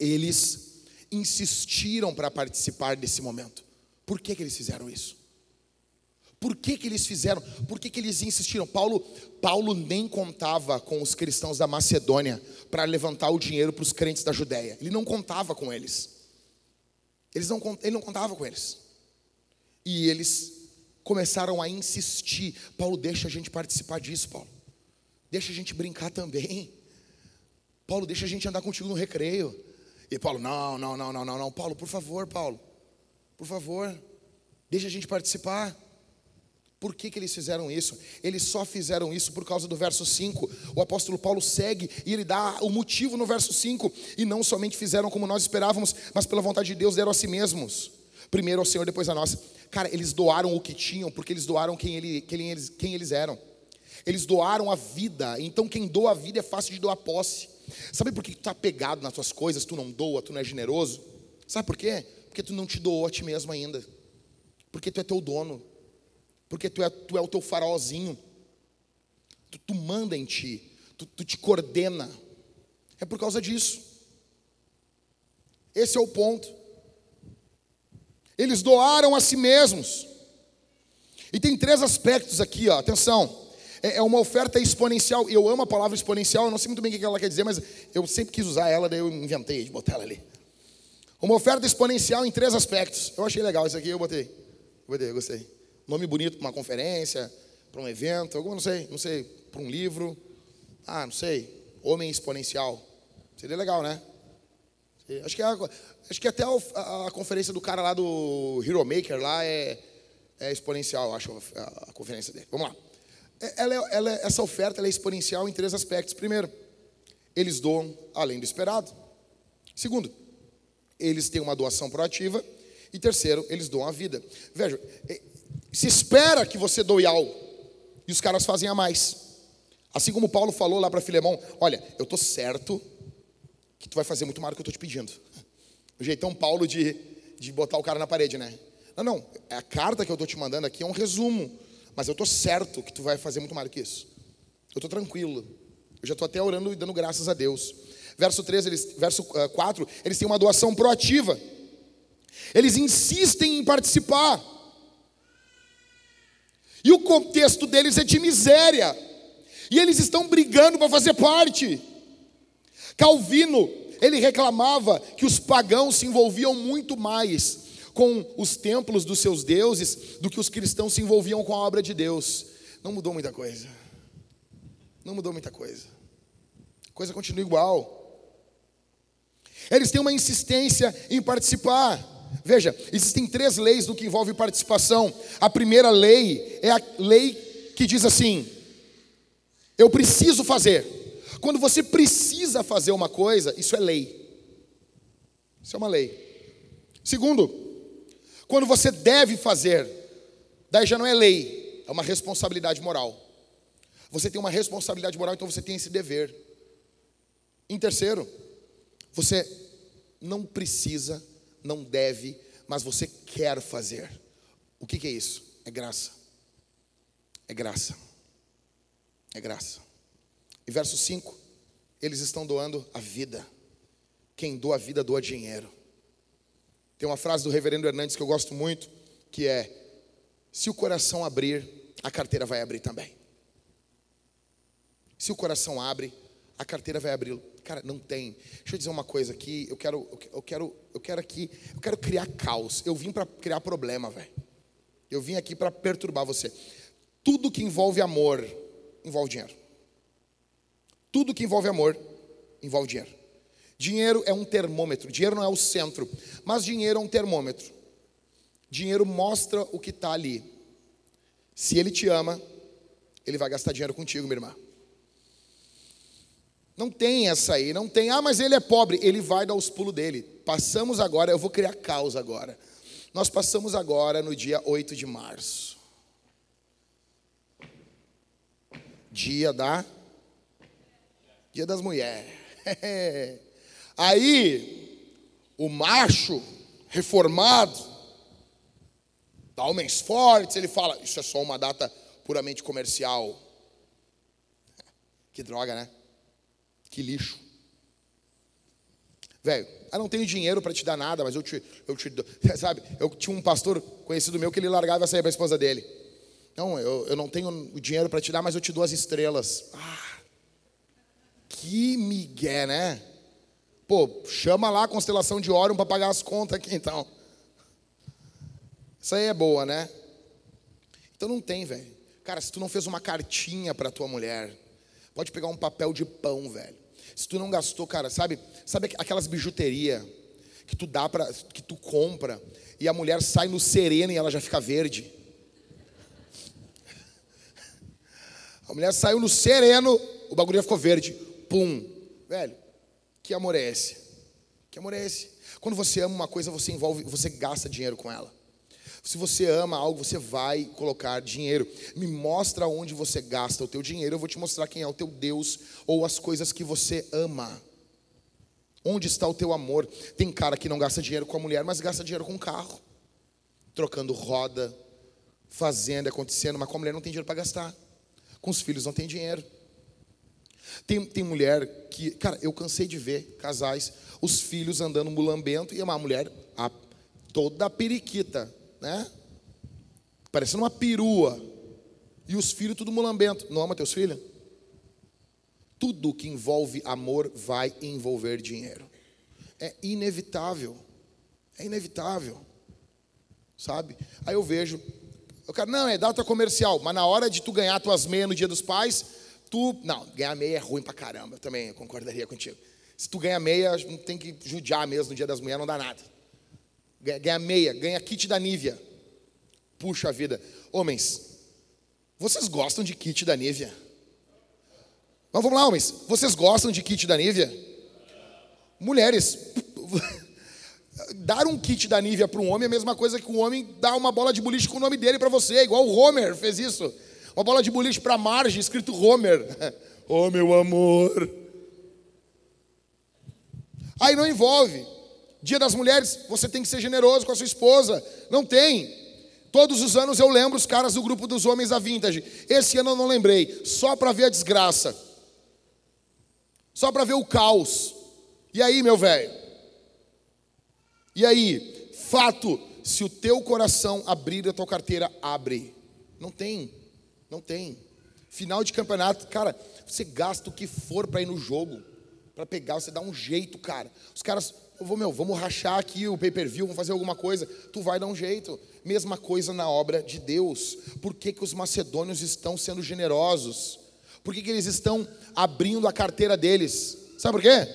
eles insistiram para participar desse momento. Por que, que eles fizeram isso? Por que, que eles fizeram? Por que, que eles insistiram? Paulo, Paulo nem contava com os cristãos da Macedônia para levantar o dinheiro para os crentes da Judéia. Ele não contava com eles. eles não, ele não contava com eles. E eles começaram a insistir. Paulo, deixa a gente participar disso, Paulo. Deixa a gente brincar também. Paulo, deixa a gente andar contigo no recreio. E Paulo, não, não, não, não, não, não. Paulo, por favor, Paulo, por favor, deixa a gente participar. Por que, que eles fizeram isso? Eles só fizeram isso por causa do verso 5. O apóstolo Paulo segue e ele dá o motivo no verso 5. E não somente fizeram como nós esperávamos, mas pela vontade de Deus deram a si mesmos. Primeiro ao Senhor, depois a nós. Cara, eles doaram o que tinham, porque eles doaram quem, ele, quem, eles, quem eles eram. Eles doaram a vida. Então quem doa a vida é fácil de doar posse. Sabe por que tu está pegado nas tuas coisas, tu não doa, tu não é generoso? Sabe por quê? Porque tu não te doou a ti mesmo ainda. Porque tu é teu dono. Porque tu é, tu é o teu farolzinho. Tu, tu manda em ti. Tu, tu te coordena. É por causa disso. Esse é o ponto. Eles doaram a si mesmos. E tem três aspectos aqui, ó, atenção é, é uma oferta exponencial. Eu amo a palavra exponencial, eu não sei muito bem o que ela quer dizer, mas eu sempre quis usar ela, daí eu inventei de botar ela ali. Uma oferta exponencial em três aspectos. Eu achei legal isso aqui, eu botei. Eu botei, eu gostei. Nome bonito para uma conferência, para um evento, alguma, não sei, não sei, para um livro. Ah, não sei. Homem exponencial. Seria legal, né? Acho que, é acho que até a, a, conferência do cara lá do Hero Maker lá é, é exponencial, acho, a, a conferência dele. Vamos lá. É, ela, é, ela, essa oferta é exponencial em três aspectos. Primeiro, eles doam além do esperado. Segundo, eles têm uma doação proativa. E terceiro, eles doam a vida. Veja, se espera que você doe algo, e os caras fazem a mais. Assim como Paulo falou lá para Filemão: Olha, eu estou certo que tu vai fazer muito mais do que eu estou te pedindo. O jeitão Paulo de, de botar o cara na parede, né? Não, não, a carta que eu estou te mandando aqui é um resumo mas eu estou certo que tu vai fazer muito mais do que isso. Eu estou tranquilo. Eu já estou até orando e dando graças a Deus. Verso 3, eles, verso 4, eh, eles têm uma doação proativa. Eles insistem em participar. E o contexto deles é de miséria. E eles estão brigando para fazer parte. Calvino, ele reclamava que os pagãos se envolviam muito mais com os templos dos seus deuses do que os cristãos se envolviam com a obra de Deus. Não mudou muita coisa. Não mudou muita coisa. A coisa continua igual. Eles têm uma insistência em participar. Veja, existem três leis do que envolve participação. A primeira lei é a lei que diz assim: eu preciso fazer. Quando você precisa fazer uma coisa, isso é lei. Isso é uma lei. Segundo, quando você deve fazer, daí já não é lei, é uma responsabilidade moral. Você tem uma responsabilidade moral, então você tem esse dever. Em terceiro, você não precisa, não deve, mas você quer fazer. O que, que é isso? É graça. É graça. É graça. E verso 5, eles estão doando a vida. Quem doa a vida, doa dinheiro. Tem uma frase do reverendo Hernandes que eu gosto muito, que é: Se o coração abrir, a carteira vai abrir também. Se o coração abre, a carteira vai abrir. Cara, não tem. Deixa eu dizer uma coisa aqui. Eu quero, eu quero, eu quero aqui, eu quero criar caos. Eu vim para criar problema, velho. Eu vim aqui para perturbar você. Tudo que envolve amor envolve dinheiro. Tudo que envolve amor envolve dinheiro. Dinheiro é um termômetro. Dinheiro não é o centro, mas dinheiro é um termômetro. Dinheiro mostra o que está ali. Se ele te ama, ele vai gastar dinheiro contigo, minha irmã. Não tem essa aí, não tem. Ah, mas ele é pobre, ele vai dar os pulos dele. Passamos agora, eu vou criar causa agora. Nós passamos agora no dia 8 de março. Dia da Dia das Mulheres. Aí, o macho reformado, da Homens Fortes, ele fala: Isso é só uma data puramente comercial. Que droga, né? Que lixo. Velho, eu não tenho dinheiro para te dar nada, mas eu te, eu te dou. Sabe, eu tinha um pastor conhecido meu que ele largava e saía para a esposa dele. Não, eu, eu não tenho o dinheiro para te dar, mas eu te dou as estrelas. Ah, que migué, né? Pô, chama lá a constelação de Órion para pagar as contas aqui, então. Isso aí é boa, né? Então não tem, velho. Cara, se tu não fez uma cartinha para tua mulher, pode pegar um papel de pão, velho. Se tu não gastou, cara, sabe? Sabe aquelas bijuteria que tu dá para que tu compra e a mulher sai no sereno e ela já fica verde. A mulher saiu no sereno, o bagulho já ficou verde. Pum. Velho, que amor é esse? Que amor é esse? Quando você ama uma coisa, você envolve, você gasta dinheiro com ela. Se você ama algo, você vai colocar dinheiro. Me mostra onde você gasta o teu dinheiro, eu vou te mostrar quem é o teu Deus ou as coisas que você ama. Onde está o teu amor? Tem cara que não gasta dinheiro com a mulher, mas gasta dinheiro com o carro. Trocando roda, fazendo, acontecendo, mas com a mulher não tem dinheiro para gastar. Com os filhos não tem dinheiro. Tem, tem mulher que, cara, eu cansei de ver casais, os filhos andando mulambento e uma mulher a, toda periquita né? Parecendo uma perua. E os filhos tudo mulambento. Não ama teus filhos? Tudo que envolve amor vai envolver dinheiro. É inevitável. É inevitável. Sabe? Aí eu vejo, o cara, não, é data comercial, mas na hora de tu ganhar tuas meias no dia dos pais, tu. Não, ganhar meia é ruim pra caramba. Eu também concordaria contigo. Se tu ganha meia, tem que judiar mesmo no dia das mulheres, não dá nada. Ganha meia, ganha kit da Nivea. Puxa vida. Homens, vocês gostam de kit da Nivea? Mas vamos lá, homens. Vocês gostam de kit da Nivea? Mulheres, dar um kit da Nivea para um homem é a mesma coisa que um homem dar uma bola de boliche com o nome dele para você, igual o Homer fez isso. Uma bola de boliche para Marge, escrito Homer. oh, meu amor. Aí não envolve. Dia das mulheres, você tem que ser generoso com a sua esposa. Não tem. Todos os anos eu lembro os caras do grupo dos homens da Vintage. Esse ano eu não lembrei, só para ver a desgraça. Só para ver o caos. E aí, meu velho? E aí, fato, se o teu coração abrir, a tua carteira abre. Não tem. Não tem. Final de campeonato, cara, você gasta o que for para ir no jogo para pegar, você dá um jeito, cara. Os caras, eu vou, meu, vamos rachar aqui o pay-per-view, vamos fazer alguma coisa. Tu vai dar um jeito. Mesma coisa na obra de Deus. Por que, que os macedônios estão sendo generosos? Por que, que eles estão abrindo a carteira deles? Sabe por quê?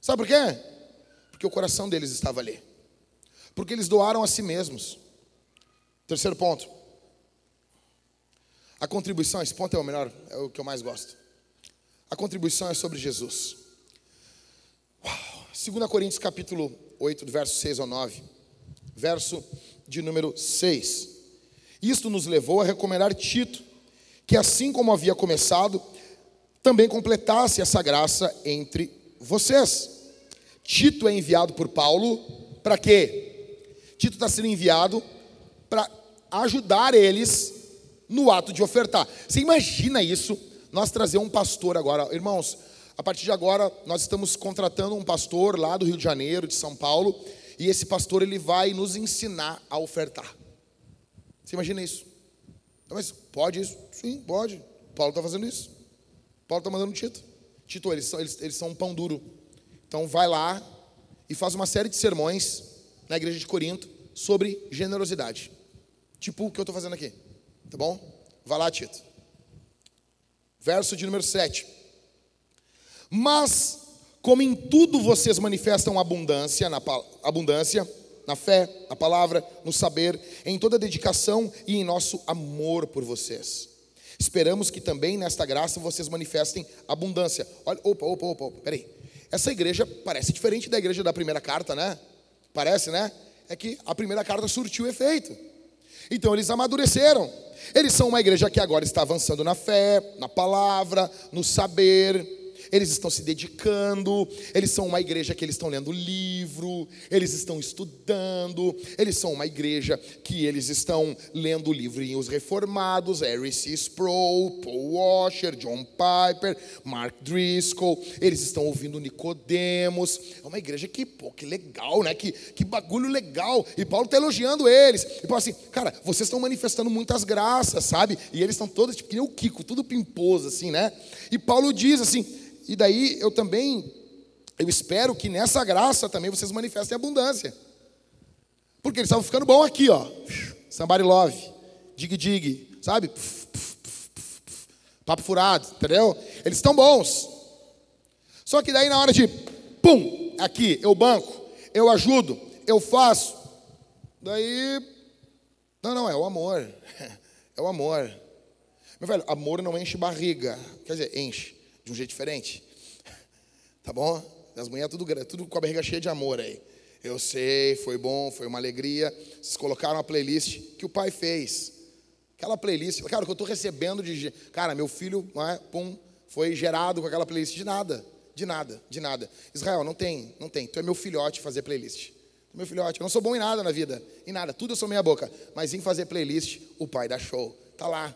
Sabe por quê? Porque o coração deles estava ali. Porque eles doaram a si mesmos. Terceiro ponto. A contribuição, esse ponto é o melhor, é o que eu mais gosto. A contribuição é sobre Jesus. Uau. 2 Coríntios capítulo 8, do verso 6 ao 9. Verso de número 6. Isto nos levou a recomendar Tito, que assim como havia começado, também completasse essa graça entre vocês. Tito é enviado por Paulo para quê? Tito está sendo enviado para ajudar eles no ato de ofertar. Você imagina isso? Nós trazer um pastor agora, irmãos. A partir de agora, nós estamos contratando um pastor lá do Rio de Janeiro, de São Paulo, e esse pastor ele vai nos ensinar a ofertar. Você imagina isso? Mas pode isso? Sim, pode. Paulo está fazendo isso. Paulo está mandando Tito. Tito, eles são, eles, eles são um pão duro. Então vai lá e faz uma série de sermões na igreja de Corinto sobre generosidade. Tipo o que eu estou fazendo aqui. Tá bom? Vai lá, Tito. Verso de número 7. Mas, como em tudo vocês manifestam abundância, na abundância, na fé, na palavra, no saber, em toda dedicação e em nosso amor por vocês. Esperamos que também nesta graça vocês manifestem abundância. Olha, opa, opa, opa, opa peraí. Essa igreja parece diferente da igreja da primeira carta, né? Parece, né? É que a primeira carta surtiu efeito. Então eles amadureceram. Eles são uma igreja que agora está avançando na fé, na palavra, no saber, eles estão se dedicando, eles são uma igreja que eles estão lendo livro, eles estão estudando, eles são uma igreja que eles estão lendo livrinhos reformados, Harry C. Sproul, Paul Washer, John Piper, Mark Driscoll, eles estão ouvindo Nicodemos, é uma igreja que, pô, que legal, né, que, que bagulho legal, e Paulo está elogiando eles, e Paulo assim, cara, vocês estão manifestando muitas graças, sabe, e eles estão todos, tipo, que nem o Kiko, tudo pimposo, assim, né, e Paulo diz assim, e daí eu também, eu espero que nessa graça também vocês manifestem abundância. Porque eles estavam ficando bom aqui, ó. Somebody love, dig dig, sabe? Papo furado, entendeu? Eles estão bons. Só que daí na hora de, pum, aqui, eu banco, eu ajudo, eu faço. Daí, não, não, é o amor. É o amor. Meu velho, amor não enche barriga. Quer dizer, enche de um jeito diferente. Tá bom? As mulheres tudo, tudo com a barriga cheia de amor aí. Eu sei, foi bom, foi uma alegria. Vocês colocaram a playlist que o pai fez. Aquela playlist, cara, que eu estou recebendo de. Cara, meu filho, é, pum, foi gerado com aquela playlist. De nada, de nada, de nada. Israel, não tem, não tem. Tu é meu filhote fazer playlist. Meu filhote, eu não sou bom em nada na vida, em nada, tudo eu sou meia boca. Mas em fazer playlist, o pai dá show. Tá lá,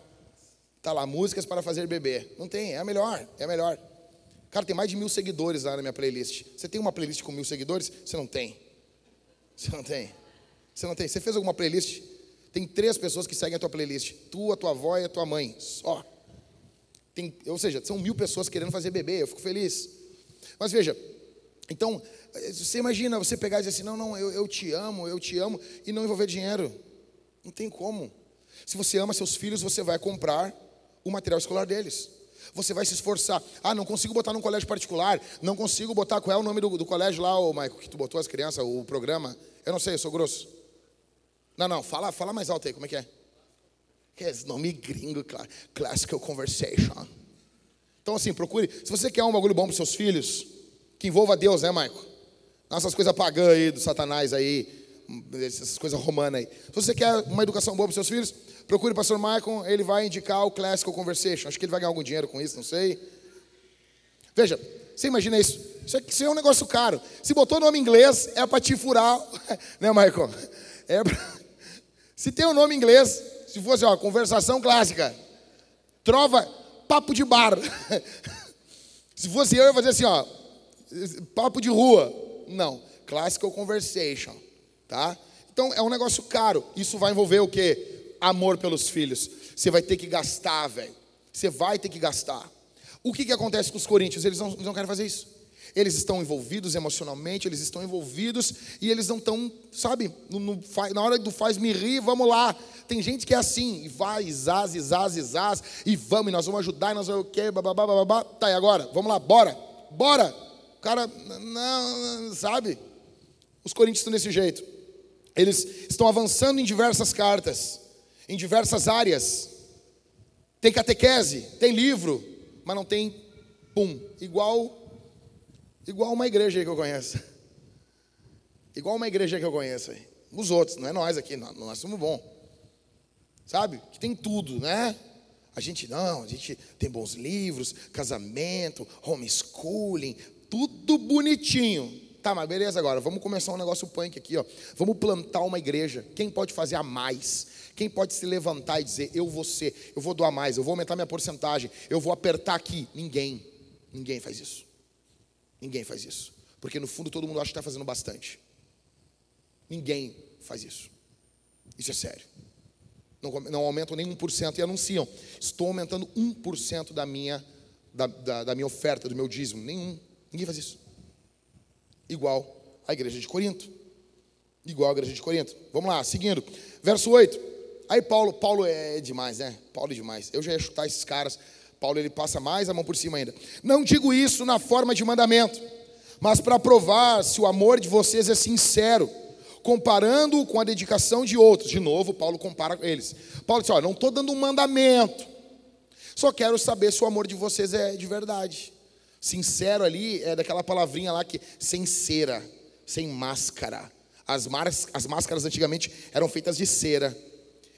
Está lá, músicas para fazer bebê. Não tem, é a melhor, é a melhor. Cara, tem mais de mil seguidores lá na minha playlist. Você tem uma playlist com mil seguidores? Você não tem. Você não tem. Você não tem. Você fez alguma playlist? Tem três pessoas que seguem a tua playlist. Tu, a tua avó e a tua mãe. Só. Tem, ou seja, são mil pessoas querendo fazer bebê. Eu fico feliz. Mas veja, então, você imagina você pegar e dizer assim: não, não, eu, eu te amo, eu te amo, e não envolver dinheiro. Não tem como. Se você ama seus filhos, você vai comprar o material escolar deles. Você vai se esforçar. Ah, não consigo botar num colégio particular. Não consigo botar. Qual é o nome do, do colégio lá, ô Maico, que tu botou as crianças, o programa? Eu não sei, eu sou grosso. Não, não, fala, fala mais alto aí, como é que é? Que é nome gringo, Classical Conversation. Então, assim, procure. Se você quer um bagulho bom para seus filhos, que envolva Deus, né, Maico? Nossas coisas pagãs aí, do Satanás aí essas coisas romanas aí. Se você quer uma educação boa para seus filhos, procure o pastor Michael, ele vai indicar o Classical Conversation. Acho que ele vai ganhar algum dinheiro com isso, não sei. Veja, você imagina isso? Isso, aqui, isso é um negócio caro. Se botou o nome inglês, é para te furar, né, Michael? É pra... Se tem o um nome inglês, se fosse ó, conversação clássica, trova, papo de bar. se fosse eu, eu ia fazer assim, ó, papo de rua. Não, classical conversation tá? Então é um negócio caro. Isso vai envolver o quê? Amor pelos filhos. Você vai ter que gastar, velho. Você vai ter que gastar. O que, que acontece com os coríntios? Eles não, eles não querem fazer isso. Eles estão envolvidos emocionalmente, eles estão envolvidos e eles não estão, sabe, no, no, na hora do faz-me rir, vamos lá. Tem gente que é assim, e vai, zaz, zaz, e zaz, e vamos, e nós vamos ajudar, e nós vamos o quê, bababá, bababá. Tá, e agora? Vamos lá, bora, bora. O cara, não, sabe? Os coríntios estão desse jeito. Eles estão avançando em diversas cartas, em diversas áreas. Tem catequese, tem livro, mas não tem pum, igual igual uma igreja aí que eu conheço. Igual uma igreja que eu conheço aí. Os outros, não é nós aqui, nós, nós somos bons. Sabe? Que tem tudo, né? A gente não, a gente tem bons livros, casamento, homeschooling, tudo bonitinho. Tá, mas beleza agora, vamos começar um negócio punk aqui, ó. Vamos plantar uma igreja. Quem pode fazer a mais? Quem pode se levantar e dizer, eu vou ser, eu vou doar mais, eu vou aumentar minha porcentagem, eu vou apertar aqui? Ninguém. Ninguém faz isso. Ninguém faz isso. Porque no fundo todo mundo acha que está fazendo bastante. Ninguém faz isso. Isso é sério. Não, não aumentam nem 1% e anunciam. Estou aumentando 1% da minha, da, da, da minha oferta, do meu dízimo. Nenhum. Ninguém faz isso. Igual a igreja de Corinto. Igual a igreja de Corinto. Vamos lá, seguindo. Verso 8. Aí Paulo, Paulo é demais, né? Paulo é demais. Eu já ia chutar esses caras. Paulo ele passa mais a mão por cima ainda. Não digo isso na forma de mandamento, mas para provar se o amor de vocês é sincero, comparando com a dedicação de outros. De novo, Paulo compara com eles. Paulo diz: Olha, não estou dando um mandamento, só quero saber se o amor de vocês é de verdade. Sincero ali é daquela palavrinha lá que sem cera, sem máscara. As, as máscaras antigamente eram feitas de cera.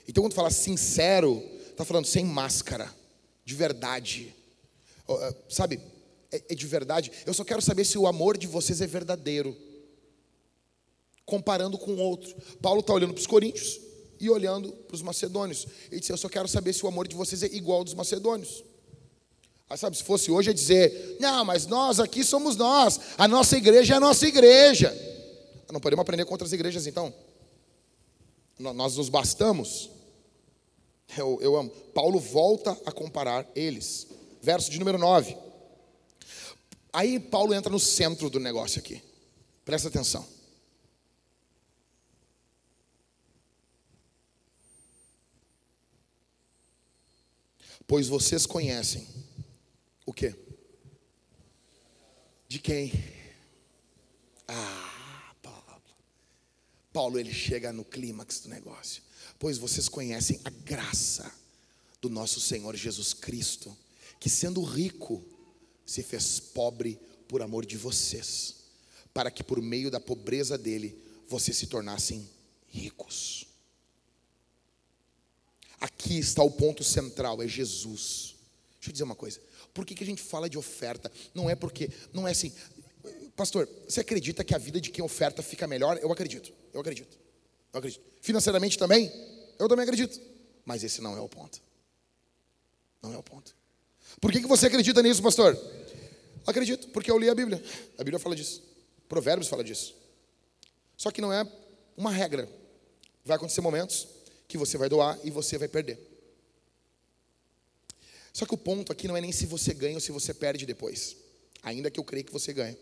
Então, quando fala sincero, está falando sem máscara de verdade. Eh, sabe, é, é de verdade. Eu só quero saber se o amor de vocês é verdadeiro. Comparando com outro. Paulo está olhando para os coríntios e olhando para os macedônios. Ele disse: Eu só quero saber se o amor de vocês é igual ao dos macedônios. Aí, sabe, se fosse hoje é dizer: Não, mas nós aqui somos nós. A nossa igreja é a nossa igreja. Não podemos aprender com outras igrejas então. Nós nos bastamos. Eu, eu amo. Paulo volta a comparar eles. Verso de número 9. Aí Paulo entra no centro do negócio aqui. Presta atenção. Pois vocês conhecem o quê? De quem? Ah, Paulo. Paulo ele chega no clímax do negócio pois vocês conhecem a graça do nosso Senhor Jesus Cristo, que sendo rico, se fez pobre por amor de vocês, para que por meio da pobreza dele vocês se tornassem ricos. Aqui está o ponto central, é Jesus. Deixa eu dizer uma coisa. Por que, que a gente fala de oferta? Não é porque, não é assim, pastor, você acredita que a vida de quem oferta fica melhor? Eu acredito, eu acredito, eu acredito. Financeiramente também? Eu também acredito. Mas esse não é o ponto. Não é o ponto. Por que, que você acredita nisso, pastor? Acredito, porque eu li a Bíblia. A Bíblia fala disso. Provérbios fala disso. Só que não é uma regra. Vai acontecer momentos que você vai doar e você vai perder. Só que o ponto aqui não é nem se você ganha ou se você perde depois. Ainda que eu creia que você ganha.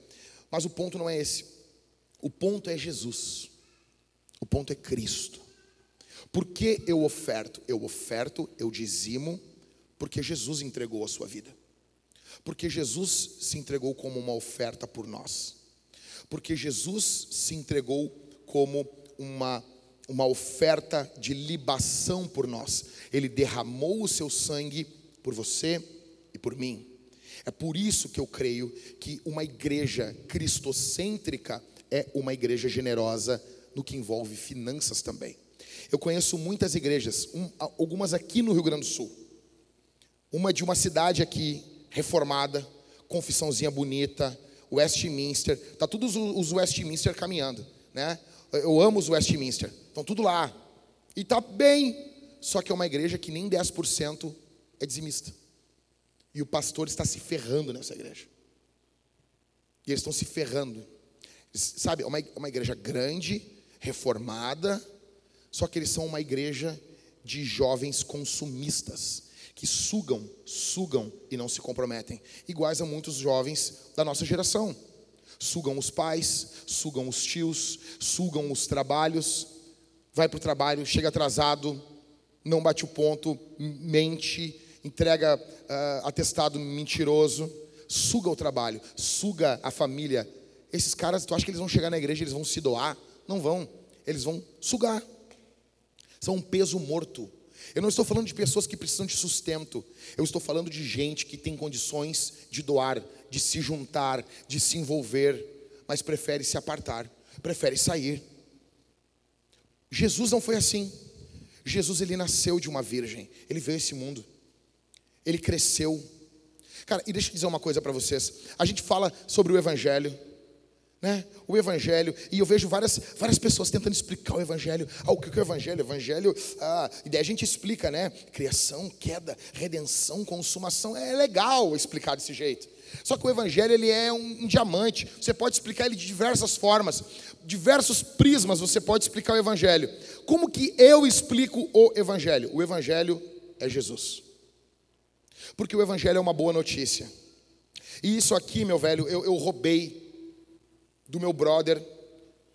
Mas o ponto não é esse. O ponto é Jesus. O ponto é Cristo. Por que eu oferto? Eu oferto, eu dizimo, porque Jesus entregou a sua vida. Porque Jesus se entregou como uma oferta por nós. Porque Jesus se entregou como uma, uma oferta de libação por nós. Ele derramou o seu sangue por você e por mim. É por isso que eu creio que uma igreja cristocêntrica é uma igreja generosa no que envolve finanças também. Eu conheço muitas igrejas, um, algumas aqui no Rio Grande do Sul. Uma de uma cidade aqui, reformada, confissãozinha bonita, Westminster. Tá todos os Westminster caminhando, né? Eu amo os Westminster. Estão tudo lá. E tá bem. Só que é uma igreja que nem 10% é dizimista. E o pastor está se ferrando nessa igreja. E eles estão se ferrando. Sabe, é uma, uma igreja grande, reformada, só que eles são uma igreja de jovens consumistas, que sugam, sugam e não se comprometem, iguais a muitos jovens da nossa geração. Sugam os pais, sugam os tios, sugam os trabalhos, vai para o trabalho, chega atrasado, não bate o ponto, mente, entrega uh, atestado mentiroso, suga o trabalho, suga a família. Esses caras, tu acha que eles vão chegar na igreja, eles vão se doar? Não vão, eles vão sugar. São um peso morto. Eu não estou falando de pessoas que precisam de sustento. Eu estou falando de gente que tem condições de doar, de se juntar, de se envolver, mas prefere se apartar, prefere sair. Jesus não foi assim. Jesus ele nasceu de uma virgem. Ele veio a esse mundo. Ele cresceu. Cara, e deixa eu dizer uma coisa para vocês. A gente fala sobre o evangelho, né? O evangelho, e eu vejo várias, várias pessoas tentando explicar o evangelho. Ah, o que é o evangelho? Evangelho, ah, e daí a gente explica, né? Criação, queda, redenção, consumação. É legal explicar desse jeito. Só que o evangelho ele é um, um diamante. Você pode explicar ele de diversas formas, diversos prismas. Você pode explicar o evangelho. Como que eu explico o evangelho? O evangelho é Jesus. Porque o evangelho é uma boa notícia. E isso aqui, meu velho, eu, eu roubei do meu brother,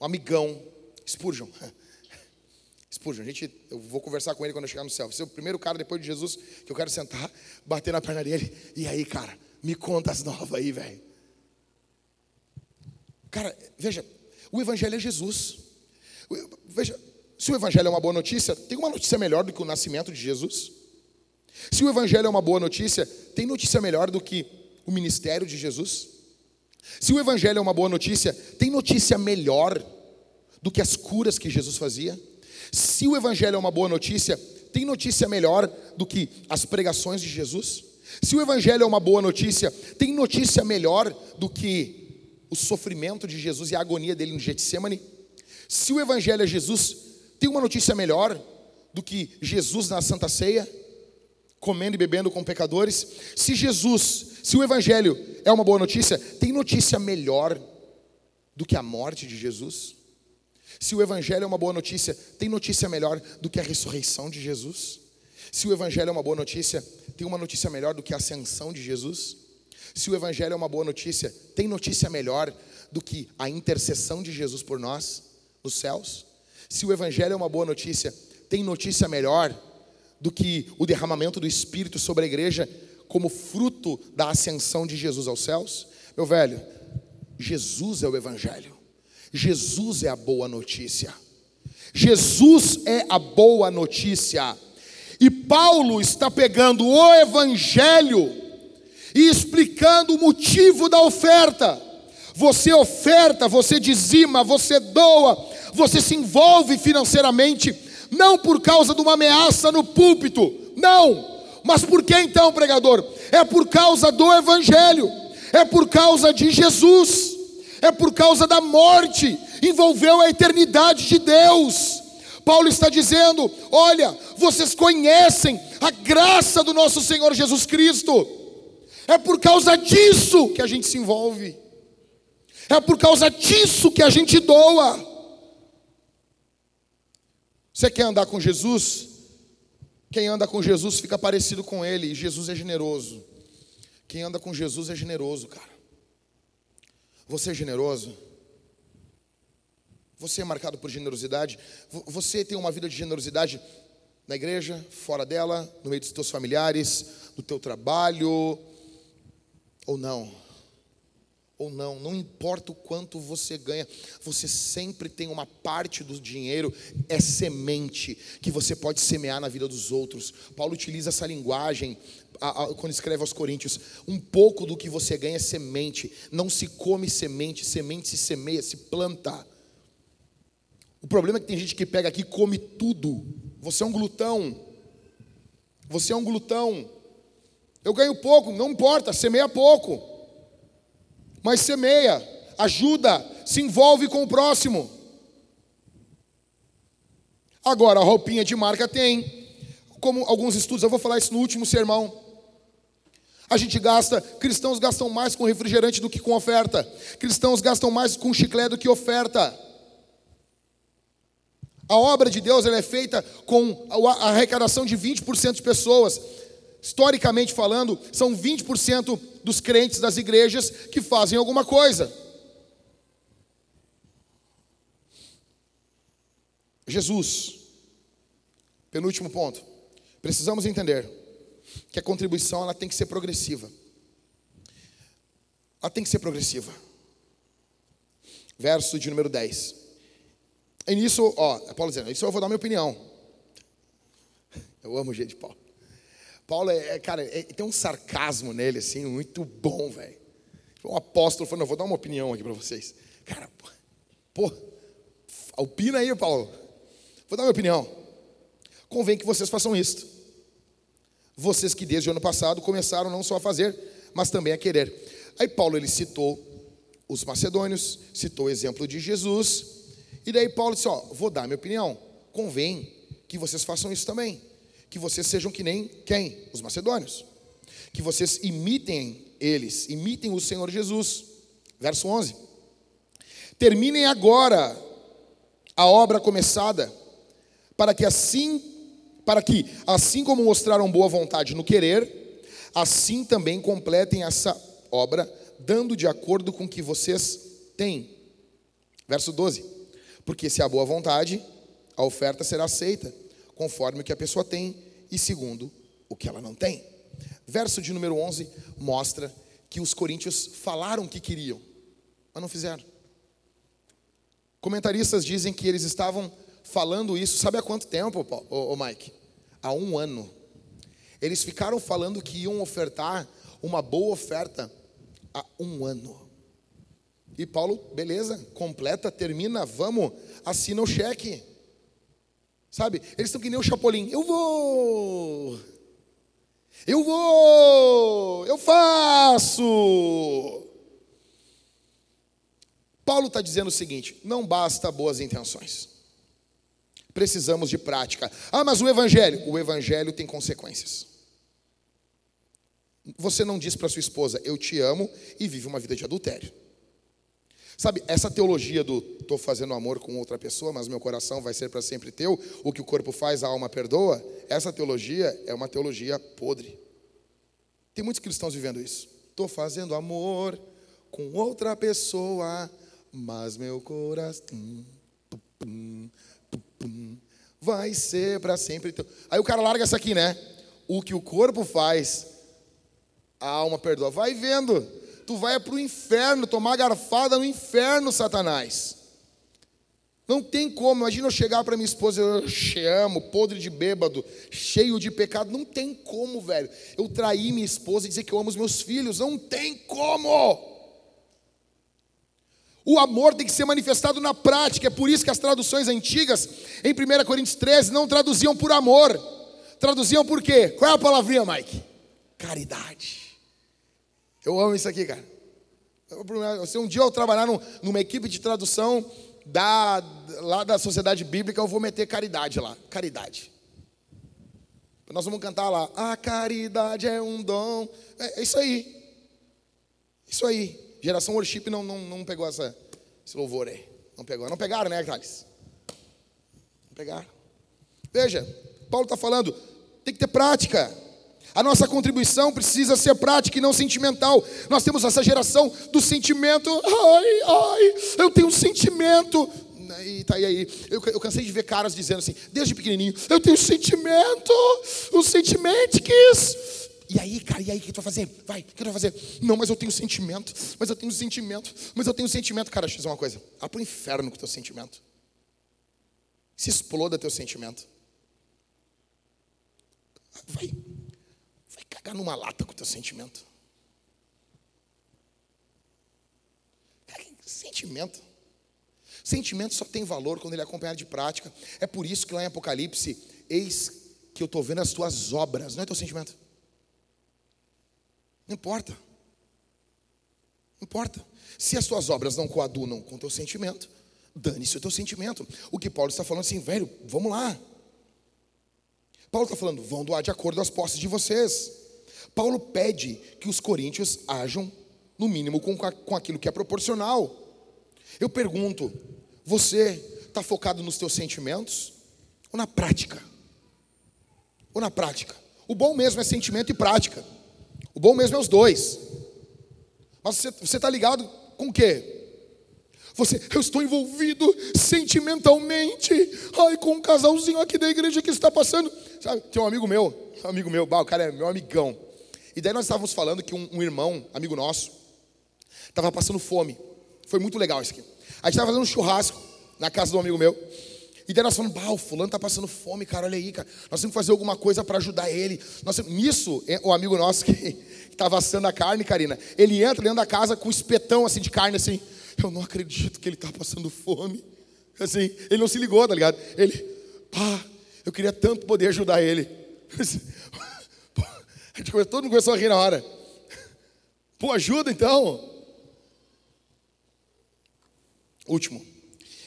um amigão, Spurgeon. Spurgeon, gente, eu vou conversar com ele quando eu chegar no céu. Você é o primeiro cara depois de Jesus que eu quero sentar, bater na perna dele. E aí, cara, me conta as novas aí, velho. Cara, veja, o Evangelho é Jesus. Veja, se o Evangelho é uma boa notícia, tem uma notícia melhor do que o nascimento de Jesus? Se o Evangelho é uma boa notícia, tem notícia melhor do que o ministério de Jesus? Se o Evangelho é uma boa notícia, tem notícia melhor do que as curas que Jesus fazia? Se o Evangelho é uma boa notícia, tem notícia melhor do que as pregações de Jesus? Se o Evangelho é uma boa notícia, tem notícia melhor do que o sofrimento de Jesus e a agonia dele no Getsemane? Se o Evangelho é Jesus, tem uma notícia melhor do que Jesus na Santa Ceia, comendo e bebendo com pecadores? Se Jesus se o Evangelho é uma boa notícia, tem notícia melhor do que a morte de Jesus? Se o Evangelho é uma boa notícia, tem notícia melhor do que a ressurreição de Jesus? Se o Evangelho é uma boa notícia, tem uma notícia melhor do que a ascensão de Jesus? Se o Evangelho é uma boa notícia, tem notícia melhor do que a intercessão de Jesus por nós nos céus? Se o Evangelho é uma boa notícia, tem notícia melhor do que o derramamento do Espírito sobre a igreja como fruto da ascensão de Jesus aos céus? Meu velho, Jesus é o Evangelho, Jesus é a boa notícia, Jesus é a boa notícia, e Paulo está pegando o Evangelho e explicando o motivo da oferta. Você oferta, você dizima, você doa, você se envolve financeiramente, não por causa de uma ameaça no púlpito, não mas por que então, pregador? É por causa do Evangelho, é por causa de Jesus, é por causa da morte, envolveu a eternidade de Deus. Paulo está dizendo: olha, vocês conhecem a graça do nosso Senhor Jesus Cristo, é por causa disso que a gente se envolve, é por causa disso que a gente doa. Você quer andar com Jesus? Quem anda com Jesus fica parecido com ele, e Jesus é generoso. Quem anda com Jesus é generoso, cara. Você é generoso? Você é marcado por generosidade? Você tem uma vida de generosidade na igreja, fora dela, no meio dos teus familiares, no teu trabalho, ou não? Ou não, não importa o quanto você ganha, você sempre tem uma parte do dinheiro, é semente que você pode semear na vida dos outros. Paulo utiliza essa linguagem quando escreve aos Coríntios: um pouco do que você ganha é semente, não se come semente, semente se semeia, se planta. O problema é que tem gente que pega aqui e come tudo. Você é um glutão. Você é um glutão. Eu ganho pouco, não importa, semeia pouco mas semeia, ajuda, se envolve com o próximo. Agora, a roupinha de marca tem, como alguns estudos, eu vou falar isso no último sermão. A gente gasta, cristãos gastam mais com refrigerante do que com oferta. Cristãos gastam mais com chiclete do que oferta. A obra de Deus ela é feita com a arrecadação de 20% de pessoas historicamente falando, são 20% dos crentes das igrejas que fazem alguma coisa. Jesus, penúltimo ponto, precisamos entender que a contribuição ela tem que ser progressiva. Ela tem que ser progressiva. Verso de número 10. E nisso, ó, é Paulo dizendo, isso eu vou dar minha opinião. Eu amo o jeito de Paulo. Paulo é, é cara, é, tem um sarcasmo nele, assim, muito bom, velho. Um apóstolo falando, eu vou dar uma opinião aqui para vocês. Cara, pô, opina aí, Paulo. Vou dar minha opinião. Convém que vocês façam isto. Vocês que desde o ano passado começaram não só a fazer, mas também a querer. Aí Paulo ele citou os macedônios, citou o exemplo de Jesus, e daí Paulo disse: Ó, vou dar minha opinião. Convém que vocês façam isso também que vocês sejam que nem quem? Os macedônios. Que vocês imitem eles, imitem o Senhor Jesus. Verso 11. Terminem agora a obra começada, para que assim, para que assim como mostraram boa vontade no querer, assim também completem essa obra, dando de acordo com o que vocês têm. Verso 12. Porque se há boa vontade, a oferta será aceita conforme o que a pessoa tem e segundo o que ela não tem. Verso de número 11 mostra que os coríntios falaram o que queriam, mas não fizeram. Comentaristas dizem que eles estavam falando isso, sabe há quanto tempo, ô, Mike? Há um ano. Eles ficaram falando que iam ofertar uma boa oferta há um ano. E Paulo, beleza, completa, termina, vamos, assina o cheque. Sabe? Eles estão que nem o Chapolin. Eu vou. Eu vou. Eu faço. Paulo está dizendo o seguinte: não basta boas intenções. Precisamos de prática. Ah, mas o Evangelho. O Evangelho tem consequências. Você não diz para sua esposa, eu te amo, e vive uma vida de adultério. Sabe, essa teologia do estou fazendo amor com outra pessoa, mas meu coração vai ser para sempre teu, o que o corpo faz, a alma perdoa, essa teologia é uma teologia podre. Tem muitos cristãos vivendo isso. Estou fazendo amor com outra pessoa, mas meu coração vai ser para sempre teu. Aí o cara larga essa aqui, né? O que o corpo faz, a alma perdoa. Vai vendo tu vai para o inferno, tomar garfada no inferno, Satanás. Não tem como, imagina eu chegar para minha esposa, eu te amo, podre de bêbado, cheio de pecado. Não tem como, velho. Eu trair minha esposa e dizer que eu amo os meus filhos. Não tem como. O amor tem que ser manifestado na prática. É por isso que as traduções antigas, em 1 Coríntios 13, não traduziam por amor. Traduziam por quê? Qual é a palavrinha, Mike? Caridade. Eu amo isso aqui, cara. Se um dia eu trabalhar numa equipe de tradução da, lá da Sociedade Bíblica, eu vou meter caridade lá. Caridade. Nós vamos cantar lá. A caridade é um dom. É, é isso aí. Isso aí. Geração Worship não, não, não pegou essa, esse louvor aí. Não pegou. Não pegaram, né, Thales? Não pegaram. Veja, Paulo está falando, tem que ter prática. A nossa contribuição precisa ser prática e não sentimental. Nós temos essa geração do sentimento. Ai, ai, eu tenho um sentimento. E tá aí. Eu, eu cansei de ver caras dizendo assim, desde pequenininho, eu tenho um sentimento, um sentimento quis. E aí, cara, e aí, o que tu vai fazer? Vai, o que tu vai fazer? Não, mas eu tenho sentimento, mas eu tenho sentimento, mas eu tenho sentimento. Cara, deixa eu dizer uma coisa. Vá pro inferno com teu sentimento. Se exploda teu sentimento. Vai, cagar numa lata com o teu sentimento. sentimento. Sentimento só tem valor quando ele é acompanhado de prática. É por isso que lá em Apocalipse, eis que eu estou vendo as tuas obras, não é teu sentimento. Não importa. Não importa. Se as tuas obras não coadunam com o teu sentimento, dane-se o teu sentimento. O que Paulo está falando assim, velho, vamos lá. Paulo está falando, vão doar de acordo às posses de vocês. Paulo pede que os coríntios ajam, no mínimo, com, com aquilo que é proporcional. Eu pergunto, você está focado nos teus sentimentos ou na prática? Ou na prática? O bom mesmo é sentimento e prática. O bom mesmo é os dois. Mas você está ligado com o quê? Você, eu estou envolvido sentimentalmente, ai, com um casalzinho aqui da igreja que está passando. Sabe, tem um amigo meu, um amigo meu, o cara é meu amigão. E daí nós estávamos falando que um, um irmão, amigo nosso, estava passando fome. Foi muito legal isso aqui. A gente estava fazendo um churrasco na casa de um amigo meu. E daí nós falamos, bah, o fulano tá passando fome, cara, olha aí, cara. Nós temos que fazer alguma coisa para ajudar ele. Nós, nisso, é, o amigo nosso que estava assando a carne, Karina, ele entra dentro da casa com um espetão assim de carne, assim. Eu não acredito que ele está passando fome. Assim, ele não se ligou, tá ligado? Ele, pá, eu queria tanto poder ajudar ele. A todo mundo começou a rir na hora. Pô, ajuda então. Último.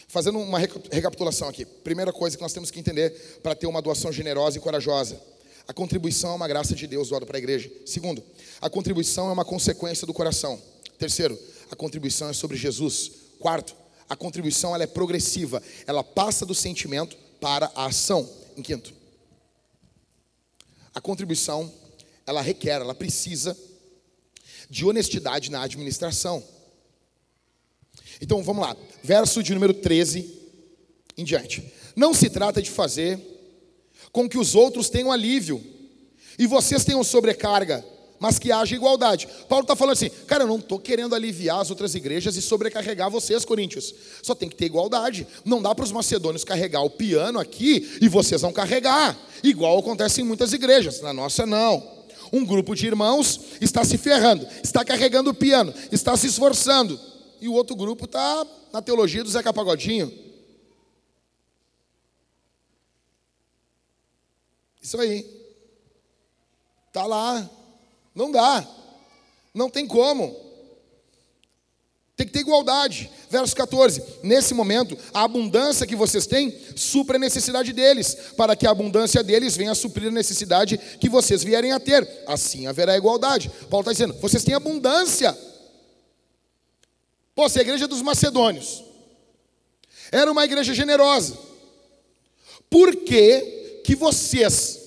Fazendo uma recapitulação aqui. Primeira coisa que nós temos que entender para ter uma doação generosa e corajosa. A contribuição é uma graça de Deus doada para a igreja. Segundo, a contribuição é uma consequência do coração. Terceiro, a contribuição é sobre Jesus. Quarto, a contribuição ela é progressiva. Ela passa do sentimento para a ação. Em quinto, a contribuição ela requer, ela precisa de honestidade na administração. Então vamos lá, verso de número 13 em diante. Não se trata de fazer com que os outros tenham alívio e vocês tenham sobrecarga, mas que haja igualdade. Paulo está falando assim, cara, eu não estou querendo aliviar as outras igrejas e sobrecarregar vocês, coríntios. Só tem que ter igualdade. Não dá para os macedônios carregar o piano aqui e vocês vão carregar, igual acontece em muitas igrejas. Na nossa, não. Um grupo de irmãos está se ferrando, está carregando o piano, está se esforçando e o outro grupo está na teologia do Zeca Pagodinho. Isso aí. Está lá. Não dá. Não tem como. Tem que ter igualdade. Verso 14. Nesse momento, a abundância que vocês têm supra a necessidade deles, para que a abundância deles venha a suprir a necessidade que vocês vierem a ter. Assim haverá igualdade. Paulo está dizendo: vocês têm abundância. Pô, se a igreja dos macedônios era uma igreja generosa, por que, que vocês,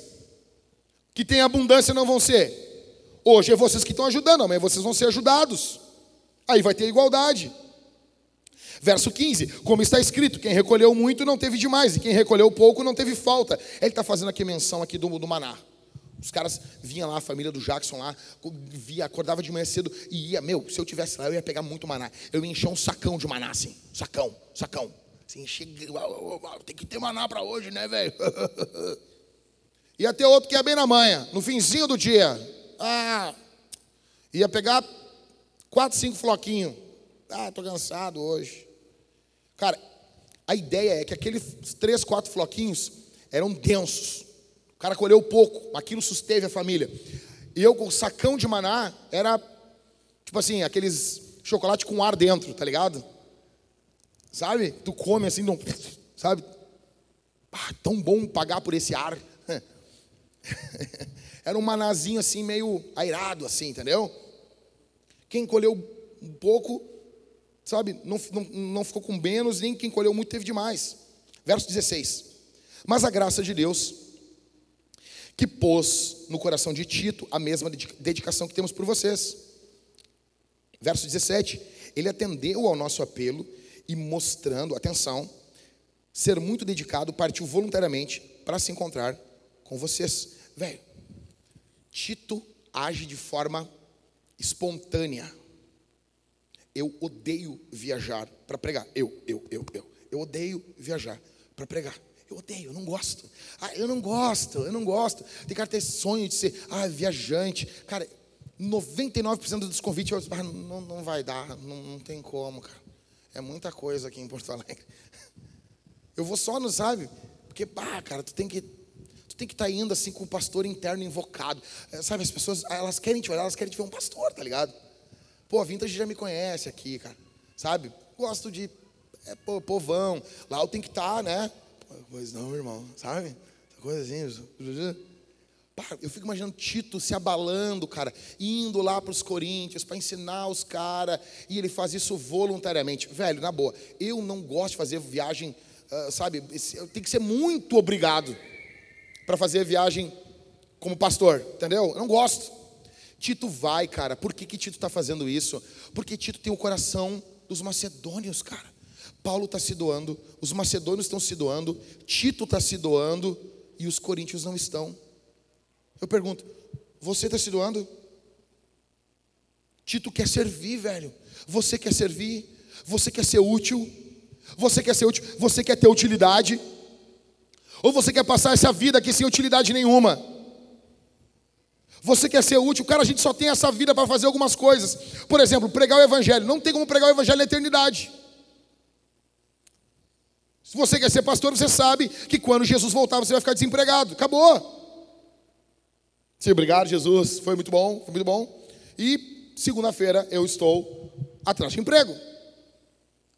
que têm abundância, não vão ser? Hoje é vocês que estão ajudando, amanhã vocês vão ser ajudados. Aí vai ter igualdade. Verso 15: Como está escrito, quem recolheu muito não teve demais, e quem recolheu pouco não teve falta. Ele está fazendo aqui menção aqui do, do maná. Os caras vinham lá, a família do Jackson lá, via, acordava de manhã cedo e ia, meu, se eu tivesse lá, eu ia pegar muito maná. Eu ia encher um sacão de maná, assim, sacão, sacão. Assim, tem que ter maná para hoje, né, velho? ia ter outro que ia bem na manhã, no finzinho do dia. Ah, ia pegar quatro, cinco floquinhos. Ah, tô cansado hoje. Cara, a ideia é que aqueles três, quatro floquinhos eram densos cara colheu pouco, aquilo susteve a família. E eu com sacão de maná era tipo assim, aqueles chocolate com ar dentro, tá ligado? Sabe? Tu come assim, não, sabe? Ah, tão bom pagar por esse ar. era um manazinho assim meio airado assim, entendeu? Quem colheu um pouco, sabe, não, não, não ficou com menos, nem quem colheu muito teve demais. Verso 16. Mas a graça de Deus que pôs no coração de Tito a mesma dedicação que temos por vocês. Verso 17: Ele atendeu ao nosso apelo e mostrando, atenção, ser muito dedicado, partiu voluntariamente para se encontrar com vocês. Velho, Tito age de forma espontânea. Eu odeio viajar para pregar. Eu, eu, eu, eu. Eu odeio viajar para pregar. Eu odeio, eu não gosto. Ah, eu não gosto, eu não gosto. Tem cara que ter sonho de ser ah, viajante. Cara, 99% dos convites eu, ah, não, não vai dar, não, não tem como, cara. É muita coisa aqui em Porto Alegre. Eu vou só, não sabe? Porque, pá, cara, tu tem que tu tem que estar tá indo assim com o pastor interno invocado. É, sabe, as pessoas, elas querem te olhar, elas querem te ver um pastor, tá ligado? Pô, a Vintage já me conhece aqui, cara. Sabe? Gosto de é, pô, povão. Lá eu tenho que estar, tá, né? Pois não, irmão, sabe? Coisa assim. eu fico imaginando Tito se abalando, cara, indo lá para os Coríntios para ensinar os caras, e ele faz isso voluntariamente. Velho, na boa, eu não gosto de fazer viagem, uh, sabe? Tem que ser muito obrigado para fazer viagem como pastor, entendeu? Eu não gosto. Tito vai, cara. Por que, que Tito está fazendo isso? Porque Tito tem o coração dos macedônios, cara. Paulo está se doando, os macedônios estão se doando, Tito está se doando e os coríntios não estão. Eu pergunto, você está se doando? Tito quer servir, velho. Você quer servir? Você quer ser útil? Você quer ser útil? Você quer ter utilidade? Ou você quer passar essa vida aqui sem utilidade nenhuma? Você quer ser útil? Cara, a gente só tem essa vida para fazer algumas coisas. Por exemplo, pregar o evangelho. Não tem como pregar o evangelho na eternidade. Se você quer ser pastor, você sabe que quando Jesus voltar, você vai ficar desempregado. Acabou. Sim, obrigado, Jesus. Foi muito bom, foi muito bom. E segunda-feira eu estou atrás de emprego.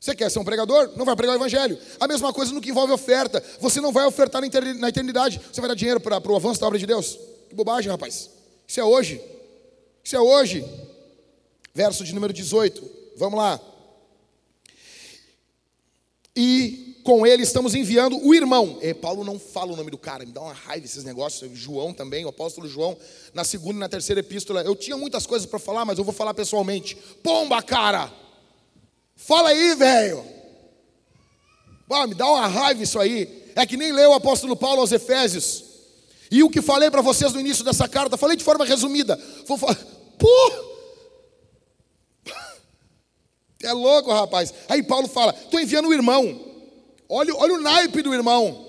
Você quer ser um pregador? Não vai pregar o evangelho. A mesma coisa no que envolve oferta. Você não vai ofertar na eternidade. Você vai dar dinheiro para o avanço da obra de Deus. Que bobagem, rapaz. Isso é hoje. Isso é hoje. Verso de número 18. Vamos lá. E com ele estamos enviando o irmão. E Paulo não fala o nome do cara, me dá uma raiva esses negócios. João também, o apóstolo João, na segunda e na terceira epístola. Eu tinha muitas coisas para falar, mas eu vou falar pessoalmente. Pomba, cara! Fala aí, velho! Ah, me dá uma raiva isso aí. É que nem leu o apóstolo Paulo aos Efésios. E o que falei para vocês no início dessa carta, falei de forma resumida. Vou falar, pô! É louco, rapaz. Aí Paulo fala: estou enviando o irmão. Olha, olha o naipe do irmão.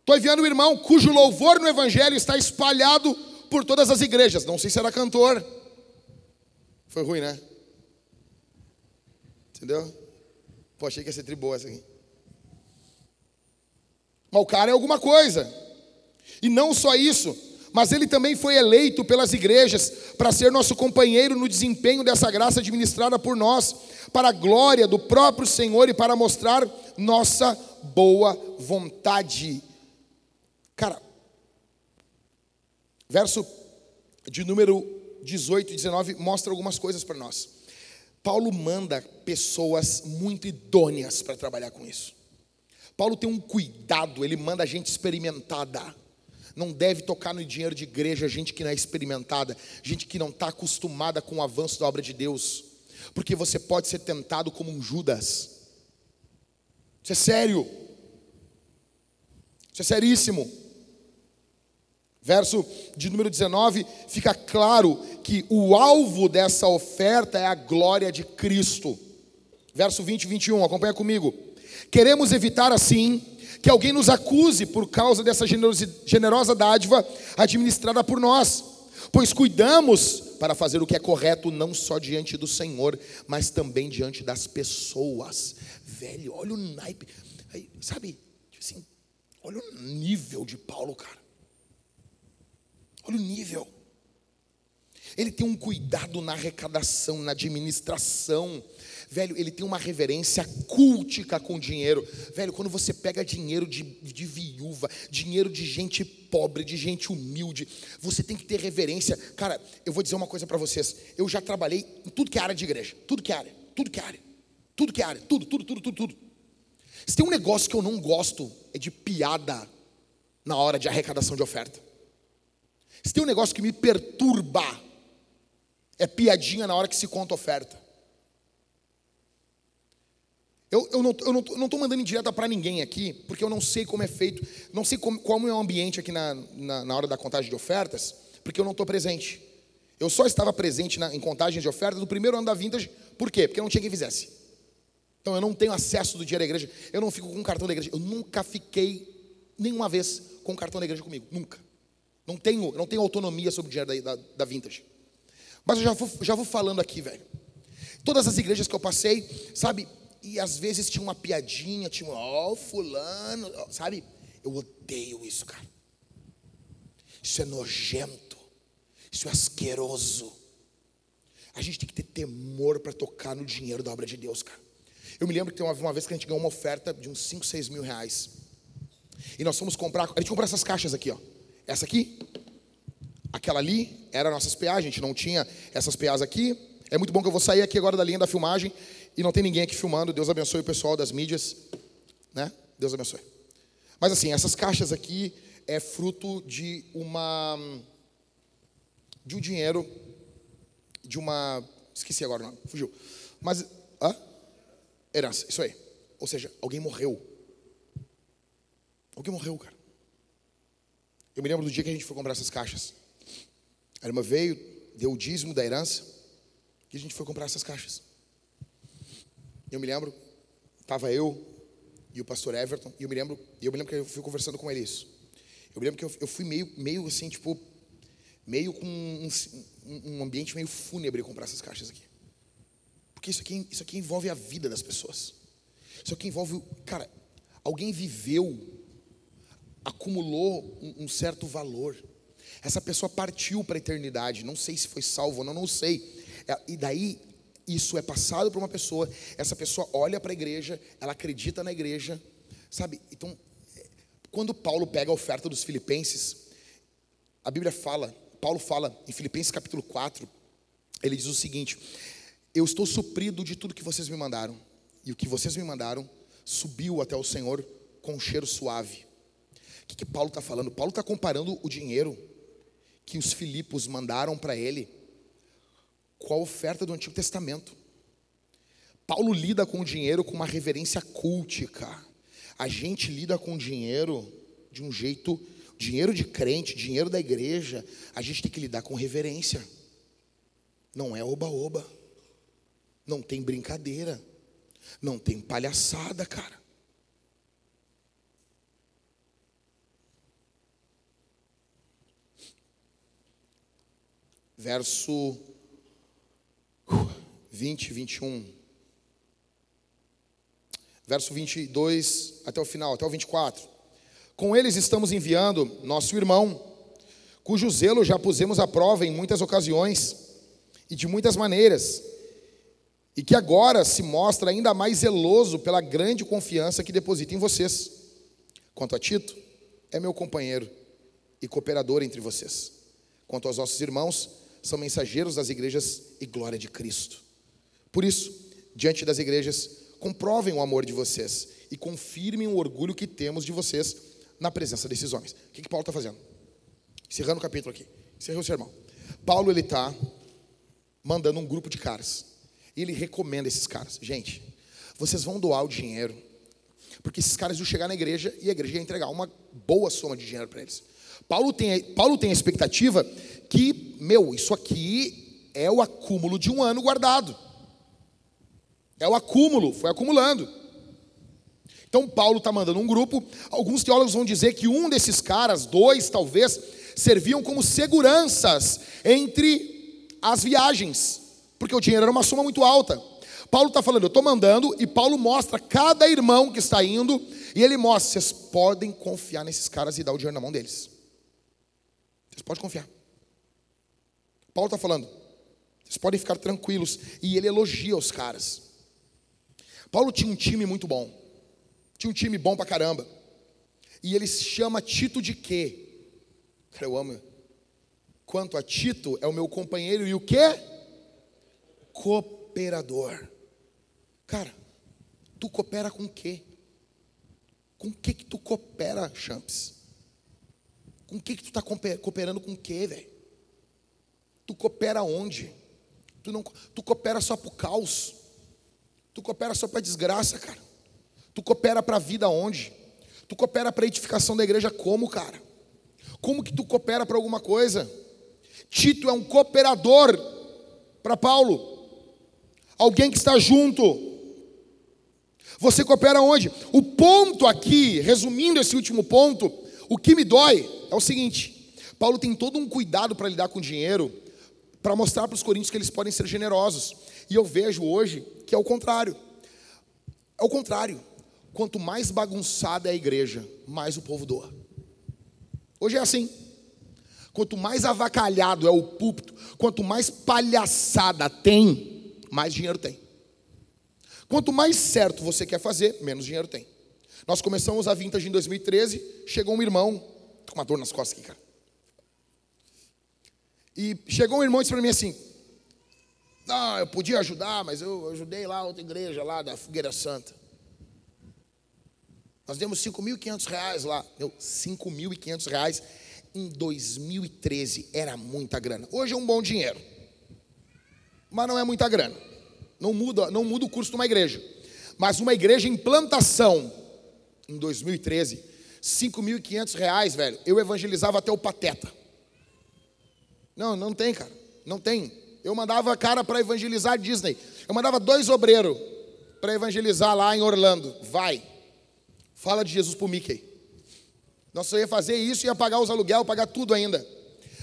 Estou enviando o irmão cujo louvor no Evangelho está espalhado por todas as igrejas. Não sei se era cantor. Foi ruim, né? Entendeu? Pô, achei que ia ser triboa essa aqui. Mas o cara é alguma coisa. E não só isso, mas ele também foi eleito pelas igrejas para ser nosso companheiro no desempenho dessa graça administrada por nós, para a glória do próprio Senhor e para mostrar nossa boa vontade. Cara, verso de número 18 e 19 mostra algumas coisas para nós. Paulo manda pessoas muito idôneas para trabalhar com isso. Paulo tem um cuidado, ele manda gente experimentada. Não deve tocar no dinheiro de igreja gente que não é experimentada, gente que não está acostumada com o avanço da obra de Deus, porque você pode ser tentado como um Judas. Isso é sério, isso é seríssimo. Verso de número 19, fica claro que o alvo dessa oferta é a glória de Cristo. Verso 20 e 21, acompanha comigo. Queremos evitar assim que alguém nos acuse por causa dessa generosa dádiva administrada por nós, pois cuidamos para fazer o que é correto não só diante do Senhor, mas também diante das pessoas. Velho, olha o naipe, aí, sabe? Tipo assim, olha o nível de Paulo, cara. Olha o nível. Ele tem um cuidado na arrecadação, na administração. Velho, ele tem uma reverência cultica com dinheiro. Velho, quando você pega dinheiro de, de viúva, dinheiro de gente pobre, de gente humilde, você tem que ter reverência. Cara, eu vou dizer uma coisa para vocês. Eu já trabalhei em tudo que é área de igreja. Tudo que é área. Tudo que é área. Tudo que é área. Tudo, tudo, tudo, tudo, tudo. Se tem um negócio que eu não gosto, é de piada na hora de arrecadação de oferta. Se tem um negócio que me perturba, é piadinha na hora que se conta oferta. Eu, eu não estou não, não mandando indireta para ninguém aqui, porque eu não sei como é feito, não sei como, como é o ambiente aqui na, na, na hora da contagem de ofertas, porque eu não estou presente. Eu só estava presente na, em contagem de ofertas do primeiro ano da Vintage, por quê? Porque não tinha quem fizesse. Então eu não tenho acesso do dinheiro da igreja, eu não fico com o cartão da igreja. Eu nunca fiquei nenhuma vez com o cartão da igreja comigo, nunca. Não tenho, não tenho autonomia sobre o dinheiro da, da, da Vintage. Mas eu já vou, já vou falando aqui, velho. Todas as igrejas que eu passei, sabe, e às vezes tinha uma piadinha, tinha, ó, oh, fulano, sabe? Eu odeio isso, cara. Isso é nojento. Isso é asqueroso. A gente tem que ter temor para tocar no dinheiro da obra de Deus, cara. Eu me lembro que tem uma, uma vez que a gente ganhou uma oferta de uns 5, 6 mil reais. E nós fomos comprar, a gente comprou essas caixas aqui, ó. Essa aqui, aquela ali, era nossas PA, a gente não tinha essas PAs aqui. É muito bom que eu vou sair aqui agora da linha da filmagem e não tem ninguém aqui filmando. Deus abençoe o pessoal das mídias, né? Deus abençoe. Mas assim, essas caixas aqui é fruto de uma de um dinheiro de uma esqueci agora o nome, fugiu. Mas hã? Herança, isso aí. Ou seja, alguém morreu. Alguém morreu, cara. Eu me lembro do dia que a gente foi comprar essas caixas. A irmã veio, deu o dízimo da herança, e a gente foi comprar essas caixas. Eu me lembro, estava eu e o pastor Everton, e eu me lembro, eu me lembro que eu fui conversando com ele isso. Eu me lembro que eu, eu fui meio, meio assim, tipo, meio com um, um ambiente meio fúnebre comprar essas caixas aqui. Porque isso aqui, isso aqui envolve a vida das pessoas. Isso aqui envolve, cara, alguém viveu, acumulou um, um certo valor. Essa pessoa partiu para a eternidade. Não sei se foi salvo ou não, não sei. É, e daí isso é passado para uma pessoa. Essa pessoa olha para a igreja, ela acredita na igreja, sabe? Então, quando Paulo pega a oferta dos filipenses, a Bíblia fala, Paulo fala em Filipenses capítulo 4, ele diz o seguinte: Eu estou suprido de tudo que vocês me mandaram, e o que vocês me mandaram subiu até o Senhor com um cheiro suave. Que, que Paulo está falando? Paulo está comparando o dinheiro que os Filipos mandaram para ele com a oferta do Antigo Testamento. Paulo lida com o dinheiro com uma reverência cultica. A gente lida com o dinheiro de um jeito, dinheiro de crente, dinheiro da igreja, a gente tem que lidar com reverência. Não é oba-oba. Não tem brincadeira. Não tem palhaçada, cara. Verso 20, 21. Verso 22 até o final, até o 24. Com eles estamos enviando nosso irmão, cujo zelo já pusemos à prova em muitas ocasiões e de muitas maneiras, e que agora se mostra ainda mais zeloso pela grande confiança que deposita em vocês. Quanto a Tito, é meu companheiro e cooperador entre vocês. Quanto aos nossos irmãos, são mensageiros das igrejas e glória de Cristo. Por isso, diante das igrejas, comprovem o amor de vocês e confirmem o orgulho que temos de vocês na presença desses homens. O que, que Paulo está fazendo? Encerrando o capítulo aqui. Encerrei o sermão. Paulo ele está mandando um grupo de caras. E ele recomenda esses caras. Gente, vocês vão doar o dinheiro. Porque esses caras vão chegar na igreja e a igreja vai entregar uma boa soma de dinheiro para eles. Paulo tem, Paulo tem a expectativa que, meu, isso aqui é o acúmulo de um ano guardado. É o acúmulo, foi acumulando. Então Paulo está mandando um grupo. Alguns teólogos vão dizer que um desses caras, dois talvez, serviam como seguranças entre as viagens, porque o dinheiro era uma soma muito alta. Paulo está falando, eu estou mandando, e Paulo mostra cada irmão que está indo, e ele mostra, vocês podem confiar nesses caras e dar o dinheiro na mão deles. Vocês podem confiar. Paulo está falando, vocês podem ficar tranquilos, e ele elogia os caras. Paulo tinha um time muito bom. Tinha um time bom pra caramba. E ele chama Tito de quê? Cara, eu amo. Quanto a Tito, é o meu companheiro e o quê? Cooperador. Cara, tu coopera com o quê? Com o que que tu coopera, Champs? Com o que que tu está cooperando com o quê, velho? Tu coopera onde? Tu, não, tu coopera só pro caos. Tu coopera só para desgraça, cara. Tu coopera para a vida onde? Tu coopera para a edificação da igreja como, cara? Como que tu coopera para alguma coisa? Tito é um cooperador para Paulo. Alguém que está junto. Você coopera onde? O ponto aqui, resumindo esse último ponto, o que me dói é o seguinte: Paulo tem todo um cuidado para lidar com dinheiro, para mostrar para os coríntios que eles podem ser generosos. E eu vejo hoje que é o contrário. É o contrário. Quanto mais bagunçada é a igreja, mais o povo doa. Hoje é assim. Quanto mais avacalhado é o púlpito, quanto mais palhaçada tem, mais dinheiro tem. Quanto mais certo você quer fazer, menos dinheiro tem. Nós começamos a vintage em 2013, chegou um irmão, tô com uma dor nas costas aqui, cara. E chegou um irmão e disse para mim assim: não, eu podia ajudar, mas eu ajudei lá outra igreja lá da Fogueira Santa. Nós demos 5.500 reais lá. Meu, 5.500 reais em 2013 era muita grana. Hoje é um bom dinheiro. Mas não é muita grana. Não muda, não muda o curso de uma igreja. Mas uma igreja em plantação, em 2013, 5.500 reais, velho, eu evangelizava até o Pateta. Não, não tem, cara. Não tem. Eu mandava cara para evangelizar Disney. Eu mandava dois obreiros para evangelizar lá em Orlando. Vai. Fala de Jesus pro Mickey. Nós ia fazer isso, ia pagar os aluguel, pagar tudo ainda.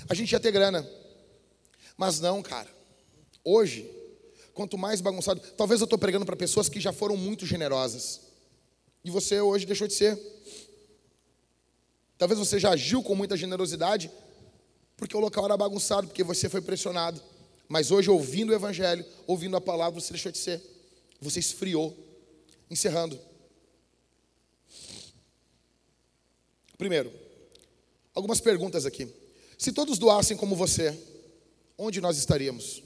A gente ia ter grana. Mas não, cara. Hoje, quanto mais bagunçado, talvez eu estou pregando para pessoas que já foram muito generosas. E você hoje deixou de ser. Talvez você já agiu com muita generosidade, porque o local era bagunçado, porque você foi pressionado. Mas hoje, ouvindo o Evangelho, ouvindo a palavra, você deixou de ser. Você esfriou. Encerrando. Primeiro, algumas perguntas aqui. Se todos doassem como você, onde nós estaríamos?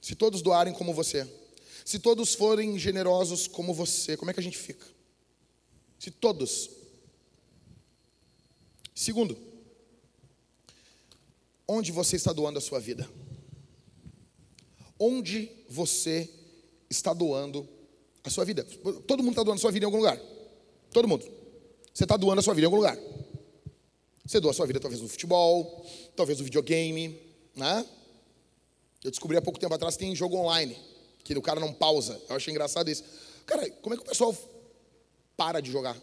Se todos doarem como você, se todos forem generosos como você, como é que a gente fica? Se todos. Segundo, onde você está doando a sua vida? Onde você está doando a sua vida? Todo mundo está doando a sua vida em algum lugar. Todo mundo. Você está doando a sua vida em algum lugar. Você doa a sua vida talvez no futebol, talvez no videogame, né? Eu descobri há pouco tempo atrás que tem jogo online, que o cara não pausa. Eu achei engraçado isso. Cara, como é que o pessoal para de jogar?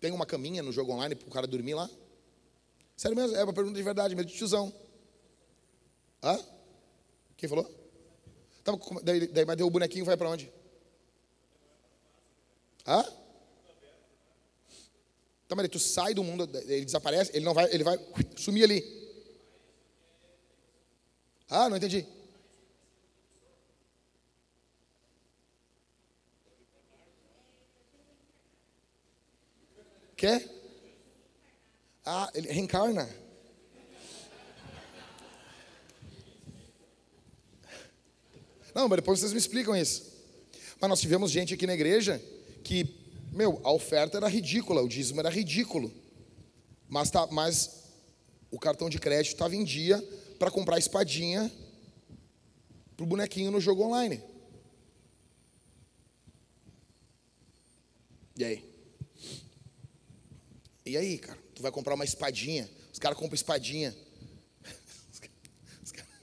Tem uma caminha no jogo online para o cara dormir lá? Sério mesmo? É uma pergunta de verdade, mesmo de tiozão. Hã? Quem falou? Daí, daí, mas deu o bonequinho vai para onde? Hã? Então, mas tu sai do mundo, ele desaparece, ele não vai, ele vai sumir ali. Ah, não entendi. Quer? Ah, ele reencarna. Não, mas depois vocês me explicam isso. Mas nós tivemos gente aqui na igreja que, meu, a oferta era ridícula, o dízimo era ridículo. Mas, tá, mas o cartão de crédito estava em dia para comprar espadinha pro bonequinho no jogo online. E aí? E aí, cara? Tu vai comprar uma espadinha. Os caras compram espadinha. Os caras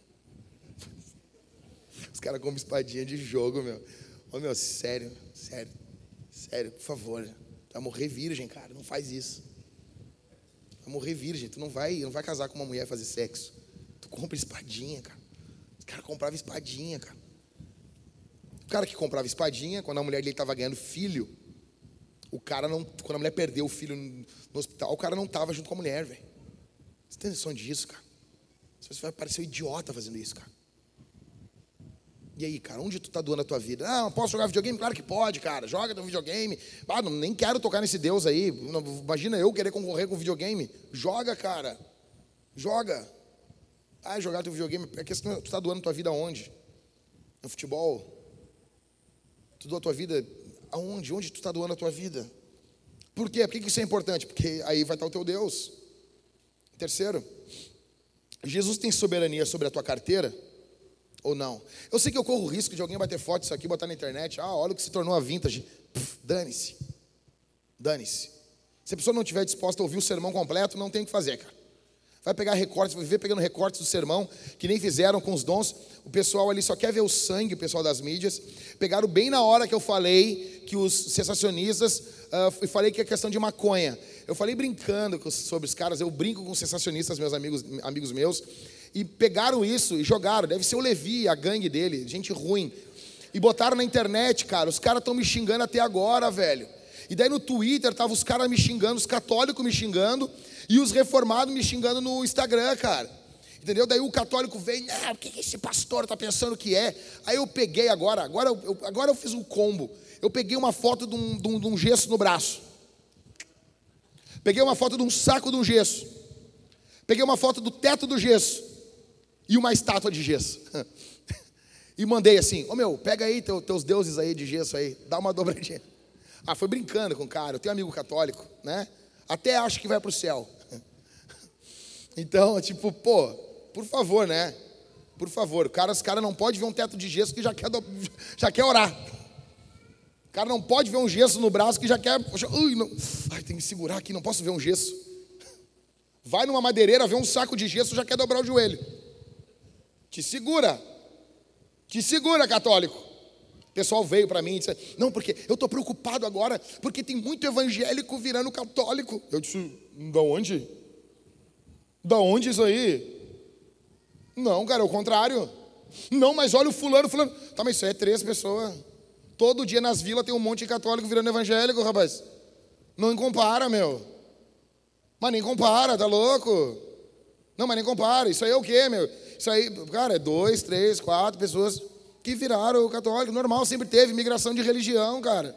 cara compram espadinha de jogo, meu. Ô, meu, sério, sério, sério, por favor. Tu vai morrer virgem, cara. Não faz isso. Tu vai morrer virgem. Tu não vai, não vai casar com uma mulher e fazer sexo. Tu compra espadinha, cara. Os caras compravam espadinha, cara. O cara que comprava espadinha, quando a mulher dele estava ganhando filho, o cara não. Quando a mulher perdeu o filho no hospital, o cara não estava junto com a mulher, velho. Você tem noção disso, cara? Você vai parecer um idiota fazendo isso, cara. E aí, cara, onde tu tá doando a tua vida? Ah, posso jogar videogame? Claro que pode, cara. Joga teu videogame. Ah, não, nem quero tocar nesse Deus aí. imagina eu querer concorrer com videogame. Joga, cara. Joga. Ah, jogar teu videogame. É questão, tu tá doando tua vida aonde? No futebol? Tu doa a tua vida aonde? Onde tu está doando a tua vida? Por quê? Por que isso é importante? Porque aí vai estar o teu Deus. Terceiro, Jesus tem soberania sobre a tua carteira ou não? Eu sei que eu corro o risco de alguém bater foto disso aqui, botar na internet. Ah, olha o que se tornou a vintage. Dane-se. Dane-se. Se a pessoa não estiver disposta a ouvir o sermão completo, não tem o que fazer, cara. Vai pegar recortes, vai viver pegando recortes do sermão, que nem fizeram com os dons. O pessoal ali só quer ver o sangue, o pessoal das mídias. Pegaram bem na hora que eu falei que os sensacionistas, uh, eu falei que é questão de maconha. Eu falei brincando sobre os caras, eu brinco com os sensacionistas, meus amigos, amigos meus. E pegaram isso e jogaram. Deve ser o Levi, a gangue dele, gente ruim. E botaram na internet, cara. Os caras estão me xingando até agora, velho. E daí no Twitter tava os caras me xingando, os católicos me xingando. E os reformados me xingando no Instagram, cara. Entendeu? Daí o católico vem, ah, o que esse pastor está pensando que é? Aí eu peguei agora, agora eu, agora eu fiz um combo. Eu peguei uma foto de um, de, um, de um gesso no braço. Peguei uma foto de um saco de um gesso. Peguei uma foto do teto do gesso. E uma estátua de gesso. e mandei assim, ô oh, meu, pega aí teu, teus deuses aí de gesso aí, dá uma dobradinha. Ah, foi brincando com o cara, eu tenho um amigo católico, né? Até acho que vai para o céu. Então, tipo, pô, por favor, né? Por favor, cara, os caras não podem ver um teto de gesso que já quer, já quer orar. O cara não pode ver um gesso no braço que já quer. Ui, não. Ai, tem que segurar aqui, não posso ver um gesso. Vai numa madeireira, vê um saco de gesso, já quer dobrar o joelho. Te segura. Te segura, católico. O pessoal veio para mim e disse: Não, porque eu estou preocupado agora, porque tem muito evangélico virando católico. Eu disse: Da onde? Da onde isso aí? Não, cara, é o contrário. Não, mas olha o fulano, fulano. Tá, mas isso aí é três pessoas. Todo dia nas vilas tem um monte de católico virando evangélico, rapaz. Não compara, meu. Mas nem compara, tá louco? Não, mas nem compara. Isso aí é o quê, meu? Isso aí, cara, é dois, três, quatro pessoas que viraram católico. Normal, sempre teve migração de religião, cara.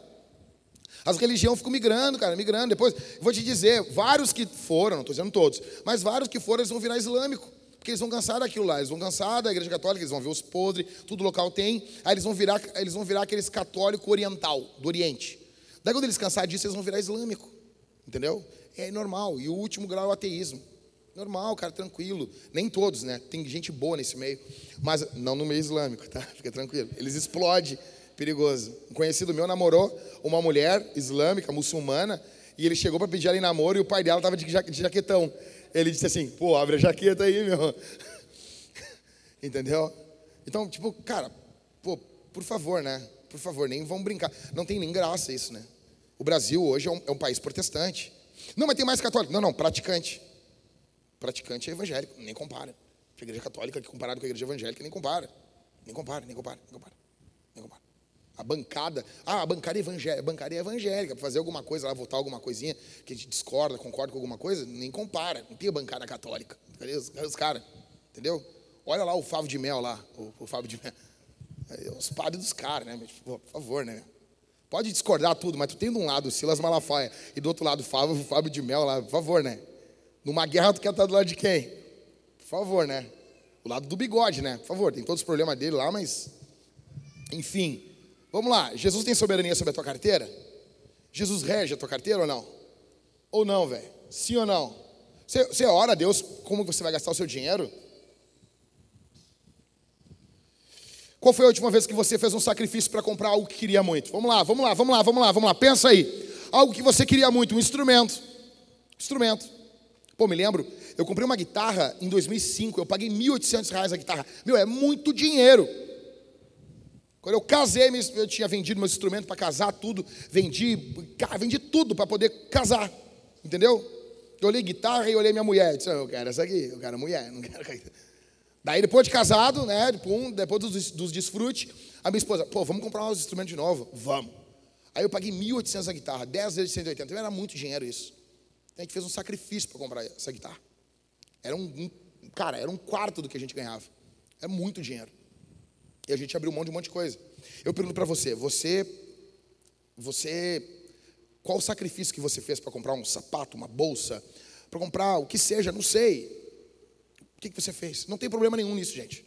As religiões ficam migrando, cara, migrando. Depois, vou te dizer, vários que foram, não estou dizendo todos, mas vários que foram, eles vão virar islâmico. Porque eles vão cansar daquilo lá, eles vão cansar da igreja católica, eles vão ver os podres, tudo local tem, aí eles vão virar, eles vão virar aqueles católico oriental, do Oriente. Daí quando eles cansarem disso, eles vão virar islâmico. Entendeu? É normal. E o último grau é o ateísmo. Normal, cara, tranquilo. Nem todos, né? Tem gente boa nesse meio. Mas não no meio islâmico, tá? Fica tranquilo. Eles explodem. Perigoso. Um conhecido meu namorou uma mulher islâmica, muçulmana, e ele chegou para pedir ela em namoro e o pai dela estava de jaquetão. Ele disse assim: pô, abre a jaqueta aí, meu. Entendeu? Então, tipo, cara, pô, por favor, né? Por favor, nem vamos brincar. Não tem nem graça isso, né? O Brasil hoje é um, é um país protestante. Não, mas tem mais católico. Não, não, praticante. Praticante é evangélico, nem compara. A igreja católica comparado com a igreja evangélica, nem compara. Nem compara, nem compara, nem compara. Nem compara. A bancada, ah, a bancada evangélica, a bancada é evangélica, para fazer alguma coisa lá, votar alguma coisinha que a gente discorda, concorda com alguma coisa, nem compara. Não tem a bancada católica. Os, os caras? Entendeu? Olha lá o Fábio de Mel lá, o, o Fábio de Mel. É, os padres dos caras, né? Por favor, né? Pode discordar tudo, mas tu tem de um lado o Silas Malafaia e do outro lado o Fábio, o Fábio de Mel lá, por favor, né? Numa guerra tu quer estar do lado de quem? Por favor, né? O lado do bigode, né? Por favor, tem todos os problemas dele lá, mas enfim. Vamos lá, Jesus tem soberania sobre a tua carteira? Jesus rege a tua carteira ou não? Ou não, velho? Sim ou não? Você, você ora a Deus como você vai gastar o seu dinheiro? Qual foi a última vez que você fez um sacrifício para comprar algo que queria muito? Vamos lá, vamos lá, vamos lá, vamos lá, vamos lá. Pensa aí. Algo que você queria muito, um instrumento. Instrumento. Pô, me lembro, eu comprei uma guitarra em 2005, eu paguei R$ 1.800 a guitarra. Meu, é muito dinheiro. Quando eu casei, eu tinha vendido meus instrumentos para casar, tudo. Vendi, vendi tudo para poder casar. Entendeu? Eu olhei guitarra e olhei minha mulher. Disse, eu quero essa aqui, eu quero mulher, não quero. Daí, depois de casado, né, depois dos, dos desfrutes, a minha esposa, pô, vamos comprar uns instrumentos de novo? Vamos. Aí eu paguei 1.800 a guitarra, 10 vezes de 180. Então era muito dinheiro isso. A gente fez um sacrifício para comprar essa guitarra. Era um, um, cara, era um quarto do que a gente ganhava. É muito dinheiro. E a gente abriu mão de um monte de coisa. Eu pergunto para você, você, você, qual o sacrifício que você fez para comprar um sapato, uma bolsa, para comprar o que seja, não sei. O que, que você fez? Não tem problema nenhum nisso, gente.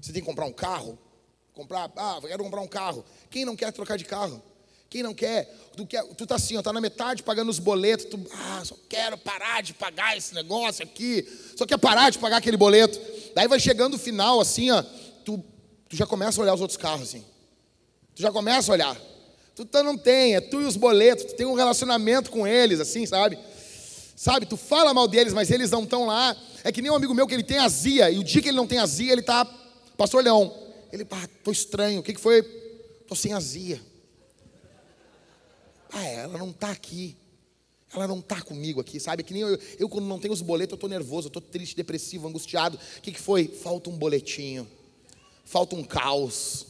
Você tem que comprar um carro, comprar, ah, quero comprar um carro. Quem não quer trocar de carro? Quem não quer? Tu, quer, tu tá assim, ó, tá na metade pagando os boletos, tu, ah, só quero parar de pagar esse negócio aqui, só quer parar de pagar aquele boleto. Daí vai chegando o final, assim, ó, tu tu já começa a olhar os outros carros assim. Tu já começa a olhar. Tu tá, não tem, é tu e os boletos, tu tem um relacionamento com eles, assim, sabe? Sabe, tu fala mal deles, mas eles não estão lá. É que nem um amigo meu que ele tem azia, e o dia que ele não tem azia, ele tá, pastor Leão, ele, pá, tô estranho, o que, que foi? Tô sem azia. Ah, ela não tá aqui. Ela não tá comigo aqui, sabe? Que nem eu, eu quando não tenho os boletos, eu tô nervoso, eu tô triste, depressivo, angustiado. O que, que foi? Falta um boletinho falta um caos.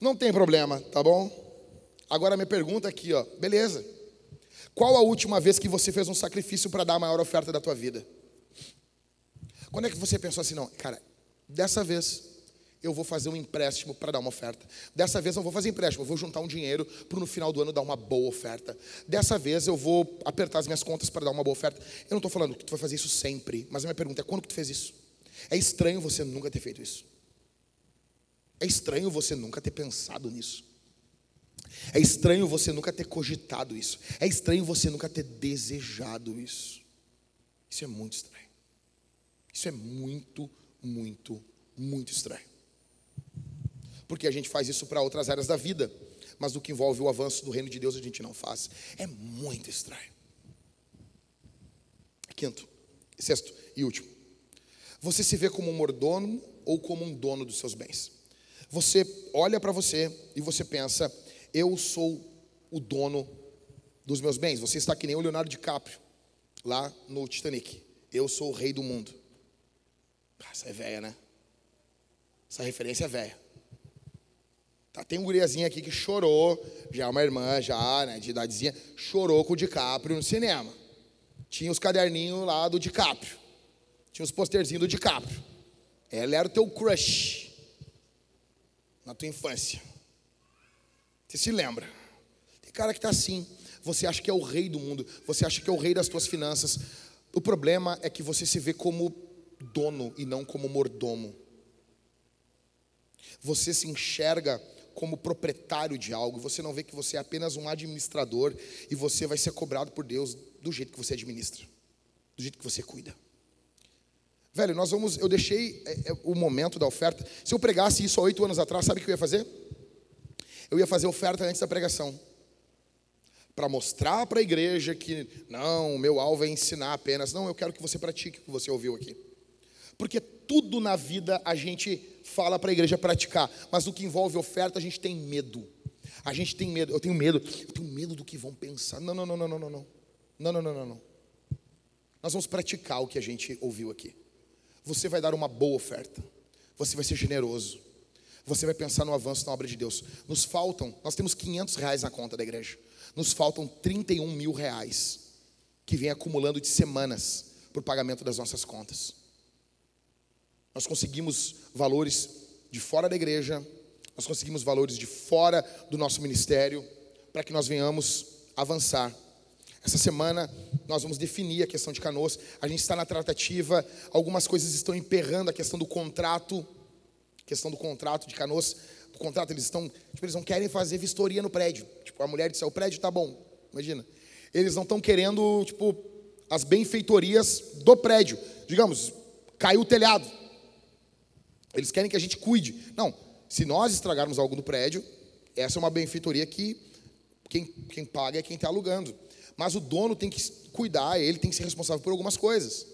Não tem problema, tá bom? Agora me pergunta aqui, ó, beleza? Qual a última vez que você fez um sacrifício para dar a maior oferta da tua vida? Quando é que você pensou assim, não, cara, dessa vez eu vou fazer um empréstimo para dar uma oferta. Dessa vez eu vou fazer empréstimo, eu vou juntar um dinheiro para no final do ano dar uma boa oferta. Dessa vez eu vou apertar as minhas contas para dar uma boa oferta. Eu não estou falando que tu vai fazer isso sempre, mas a minha pergunta é quando que tu fez isso? É estranho você nunca ter feito isso. É estranho você nunca ter pensado nisso. É estranho você nunca ter cogitado isso. É estranho você nunca ter desejado isso. Isso é muito estranho. Isso é muito, muito, muito estranho. Porque a gente faz isso para outras áreas da vida. mas do que envolve o avanço do reino de Deus a gente não faz. É muito estranho. Quinto, sexto e último. Você se vê como um mordomo ou como um dono dos seus bens? Você olha para você e você pensa, eu sou o dono dos meus bens. Você está que nem o Leonardo DiCaprio, lá no Titanic. Eu sou o rei do mundo. Essa é velha, né? Essa referência é velha. Tá, tem um guriazinho aqui que chorou, já é uma irmã, já, né, de idadezinha, chorou com o DiCaprio no cinema. Tinha os caderninhos lá do DiCaprio. Tinha os posterzinhos do DiCaprio. Ela era o teu crush na tua infância. Você se lembra? Tem cara que está assim. Você acha que é o rei do mundo. Você acha que é o rei das tuas finanças. O problema é que você se vê como dono e não como mordomo. Você se enxerga como proprietário de algo, você não vê que você é apenas um administrador e você vai ser cobrado por Deus do jeito que você administra, do jeito que você cuida. Velho, nós vamos. Eu deixei é, é, o momento da oferta. Se eu pregasse isso há oito anos atrás, sabe o que eu ia fazer? Eu ia fazer oferta antes da pregação. Para mostrar para a igreja que, não, o meu alvo é ensinar apenas. Não, eu quero que você pratique o que você ouviu aqui. Porque tudo na vida a gente fala para a igreja praticar, mas o que envolve oferta a gente tem medo. A gente tem medo, eu tenho medo, eu tenho medo do que vão pensar. Não, não, não, não, não, não, não. Não, não, não, não. Nós vamos praticar o que a gente ouviu aqui. Você vai dar uma boa oferta. Você vai ser generoso. Você vai pensar no avanço na obra de Deus. Nos faltam, nós temos 500 reais na conta da igreja. Nos faltam 31 mil reais que vem acumulando de semanas para o pagamento das nossas contas. Nós conseguimos valores de fora da igreja, nós conseguimos valores de fora do nosso ministério, para que nós venhamos avançar. Essa semana nós vamos definir a questão de canoas. A gente está na tratativa, algumas coisas estão emperrando a questão do contrato, questão do contrato de canoas. O contrato eles estão, tipo, eles não querem fazer vistoria no prédio. Tipo, a mulher disse: "O prédio está bom". Imagina. Eles não estão querendo, tipo, as benfeitorias do prédio. Digamos, caiu o telhado. Eles querem que a gente cuide. Não, se nós estragarmos algo no prédio, essa é uma benfeitoria que quem, quem paga é quem está alugando. Mas o dono tem que cuidar, ele tem que ser responsável por algumas coisas.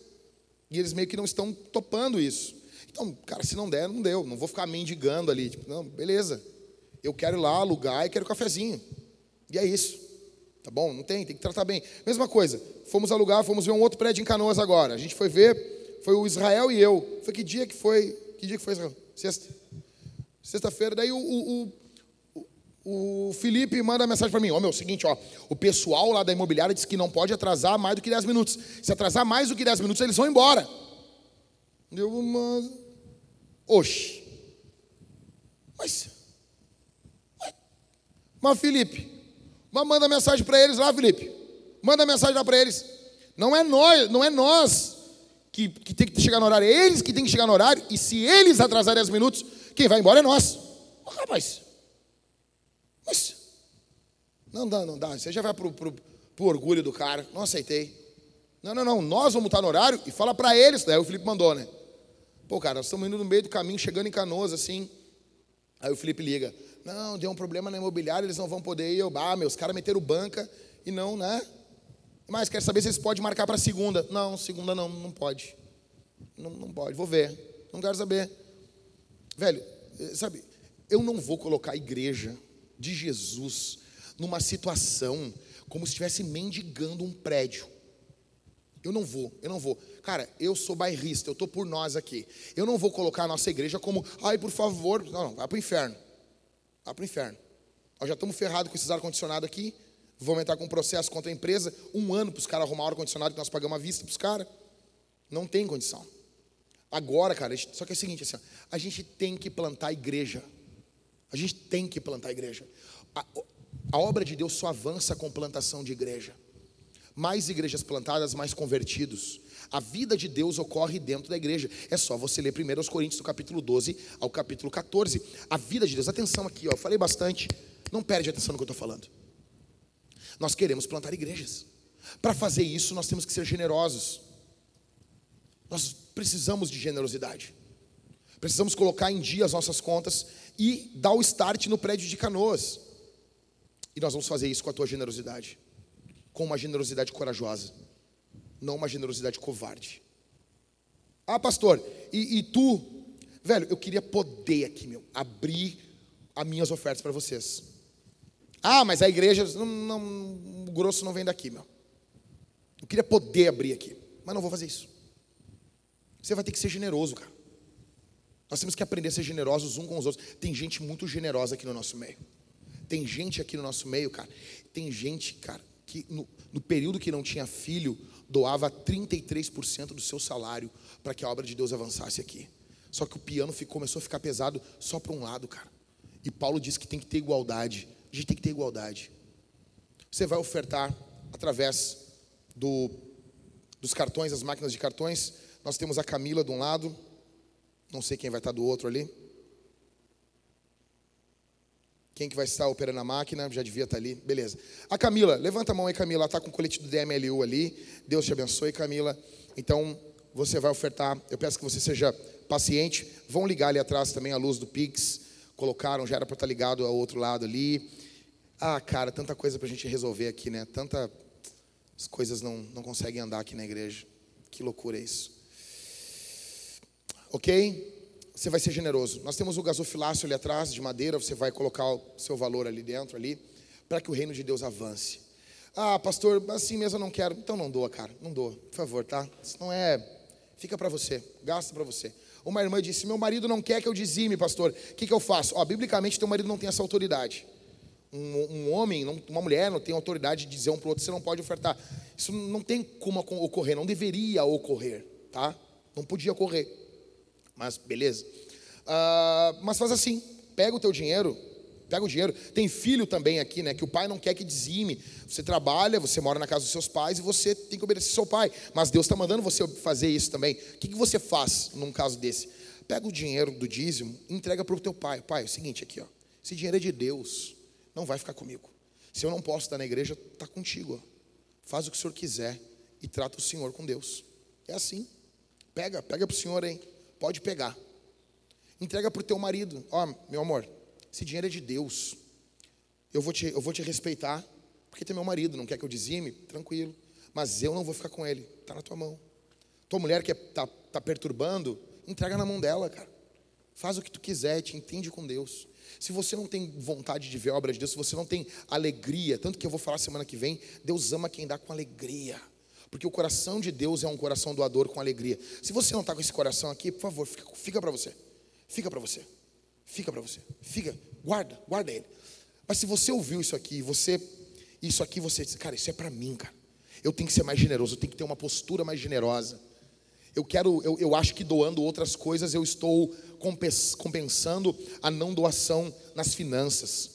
E eles meio que não estão topando isso. Então, cara, se não der, não deu. Não vou ficar mendigando ali. Tipo, não, beleza. Eu quero ir lá alugar e quero cafezinho. E é isso. Tá bom? Não tem, tem que tratar bem. Mesma coisa. Fomos alugar, fomos ver um outro prédio em Canoas agora. A gente foi ver, foi o Israel e eu. Foi que dia que foi? Que dia que foi, Israel? Sexta. Sexta-feira. Daí o, o, o, o Felipe manda mensagem para mim: Ó, oh, meu, seguinte, ó. O pessoal lá da imobiliária diz que não pode atrasar mais do que 10 minutos. Se atrasar mais do que 10 minutos, eles vão embora. Deu uma. Oxe. Mas. Mas, Felipe, mas manda mensagem para eles lá, Felipe. Manda mensagem lá para eles. Não é nós, não é nós que, que tem que chegar no horário, é eles que tem que chegar no horário, e se eles atrasarem 10 minutos, quem vai embora é nós. Oh, rapaz, mas não dá, não dá. Você já vai pro, pro, pro orgulho do cara. Não aceitei. Não, não, não. Nós vamos estar no horário e fala para eles. Daí o Felipe mandou, né? Pô, cara, nós estamos indo no meio do caminho, chegando em Canoas, assim. Aí o Felipe liga. Não, deu um problema na imobiliária, eles não vão poder ir. Eu, ah, meus caras meteram banca e não, né? Mas quer saber se eles podem marcar para segunda? Não, segunda não, não pode. Não, não pode, vou ver. Não quero saber. Velho, eh, sabe, eu não vou colocar a igreja de Jesus numa situação como se estivesse mendigando um prédio. Eu não vou, eu não vou. Cara, eu sou bairrista, eu estou por nós aqui. Eu não vou colocar a nossa igreja como, ai, por favor. Não, não, vai para o inferno. Vai para o inferno. Nós já estamos ferrados com esses ar-condicionado aqui. Vamos entrar com um processo contra a empresa, um ano para os caras arrumar o ar-condicionado que nós pagamos à vista para os caras. Não tem condição. Agora, cara, só que é o seguinte, assim, a gente tem que plantar a igreja. A gente tem que plantar a igreja. A, a obra de Deus só avança com plantação de igreja. Mais igrejas plantadas, mais convertidos. A vida de Deus ocorre dentro da igreja. É só você ler primeiro aos Coríntios, do capítulo 12 ao capítulo 14. A vida de Deus. Atenção aqui, ó, eu falei bastante. Não perde atenção no que eu estou falando. Nós queremos plantar igrejas. Para fazer isso, nós temos que ser generosos. Nós precisamos de generosidade. Precisamos colocar em dia as nossas contas e dar o start no prédio de canoas. E nós vamos fazer isso com a tua generosidade. Com uma generosidade corajosa. Não uma generosidade covarde. Ah, pastor, e, e tu? Velho, eu queria poder aqui, meu, abrir as minhas ofertas para vocês. Ah, mas a igreja, não, não, o grosso não vem daqui, meu. Eu queria poder abrir aqui, mas não vou fazer isso. Você vai ter que ser generoso, cara. Nós temos que aprender a ser generosos uns com os outros. Tem gente muito generosa aqui no nosso meio. Tem gente aqui no nosso meio, cara. Tem gente, cara, que no, no período que não tinha filho, doava 33% do seu salário para que a obra de Deus avançasse aqui. Só que o piano ficou, começou a ficar pesado só para um lado, cara. E Paulo diz que tem que ter igualdade. A gente tem que ter igualdade. Você vai ofertar através do, dos cartões, as máquinas de cartões. Nós temos a Camila de um lado, não sei quem vai estar do outro ali. Quem que vai estar operando a máquina? Já devia estar ali. Beleza. A Camila, levanta a mão aí, Camila. Ela está com o colete do DMLU ali. Deus te abençoe, Camila. Então, você vai ofertar. Eu peço que você seja paciente. Vão ligar ali atrás também a luz do Pix. Colocaram, já era para estar ligado ao outro lado ali. Ah, cara, tanta coisa para a gente resolver aqui, né? Tanta. As coisas não, não conseguem andar aqui na igreja. Que loucura é isso. Ok? você vai ser generoso. Nós temos o gasofilácio ali atrás, de madeira, você vai colocar o seu valor ali dentro, ali, para que o reino de Deus avance. Ah, pastor, assim mesmo eu não quero. Então não doa, cara, não doa, por favor, tá? Isso não é. Fica para você, gasta para você. Uma irmã disse: Meu marido não quer que eu dizime, pastor. O que, que eu faço? Ó, biblicamente, teu marido não tem essa autoridade. Um, um homem, uma mulher não tem autoridade de dizer um para o outro: Você não pode ofertar. Isso não tem como ocorrer, não deveria ocorrer, tá? Não podia ocorrer. Mas beleza. Uh, mas faz assim: pega o teu dinheiro, pega o dinheiro. Tem filho também aqui, né? Que o pai não quer que dizime. Você trabalha, você mora na casa dos seus pais e você tem que obedecer seu pai. Mas Deus está mandando você fazer isso também. O que, que você faz num caso desse? Pega o dinheiro do dízimo entrega para o teu pai. Pai, é o seguinte aqui, ó. Esse dinheiro é de Deus. Não vai ficar comigo. Se eu não posso estar na igreja, está contigo. Faz o que o senhor quiser e trata o senhor com Deus. É assim. Pega, pega para o senhor, hein? Pode pegar. Entrega para o teu marido. Ó, oh, meu amor, esse dinheiro é de Deus. Eu vou, te, eu vou te respeitar, porque tem meu marido, não quer que eu dizime? Tranquilo. Mas eu não vou ficar com ele. Está na tua mão. Tua mulher que está tá perturbando, entrega na mão dela, cara. Faz o que tu quiser, te entende com Deus. Se você não tem vontade de ver a obra de Deus, se você não tem alegria, tanto que eu vou falar semana que vem, Deus ama quem dá com alegria. Porque o coração de Deus é um coração doador com alegria. Se você não está com esse coração aqui, por favor, fica, fica para você. Fica para você. Fica para você. Fica, guarda, guarda ele. Mas se você ouviu isso aqui, você, isso aqui você diz, cara, isso é para mim, cara. Eu tenho que ser mais generoso, eu tenho que ter uma postura mais generosa. Eu quero, eu, eu acho que doando outras coisas eu estou compensando a não doação nas finanças.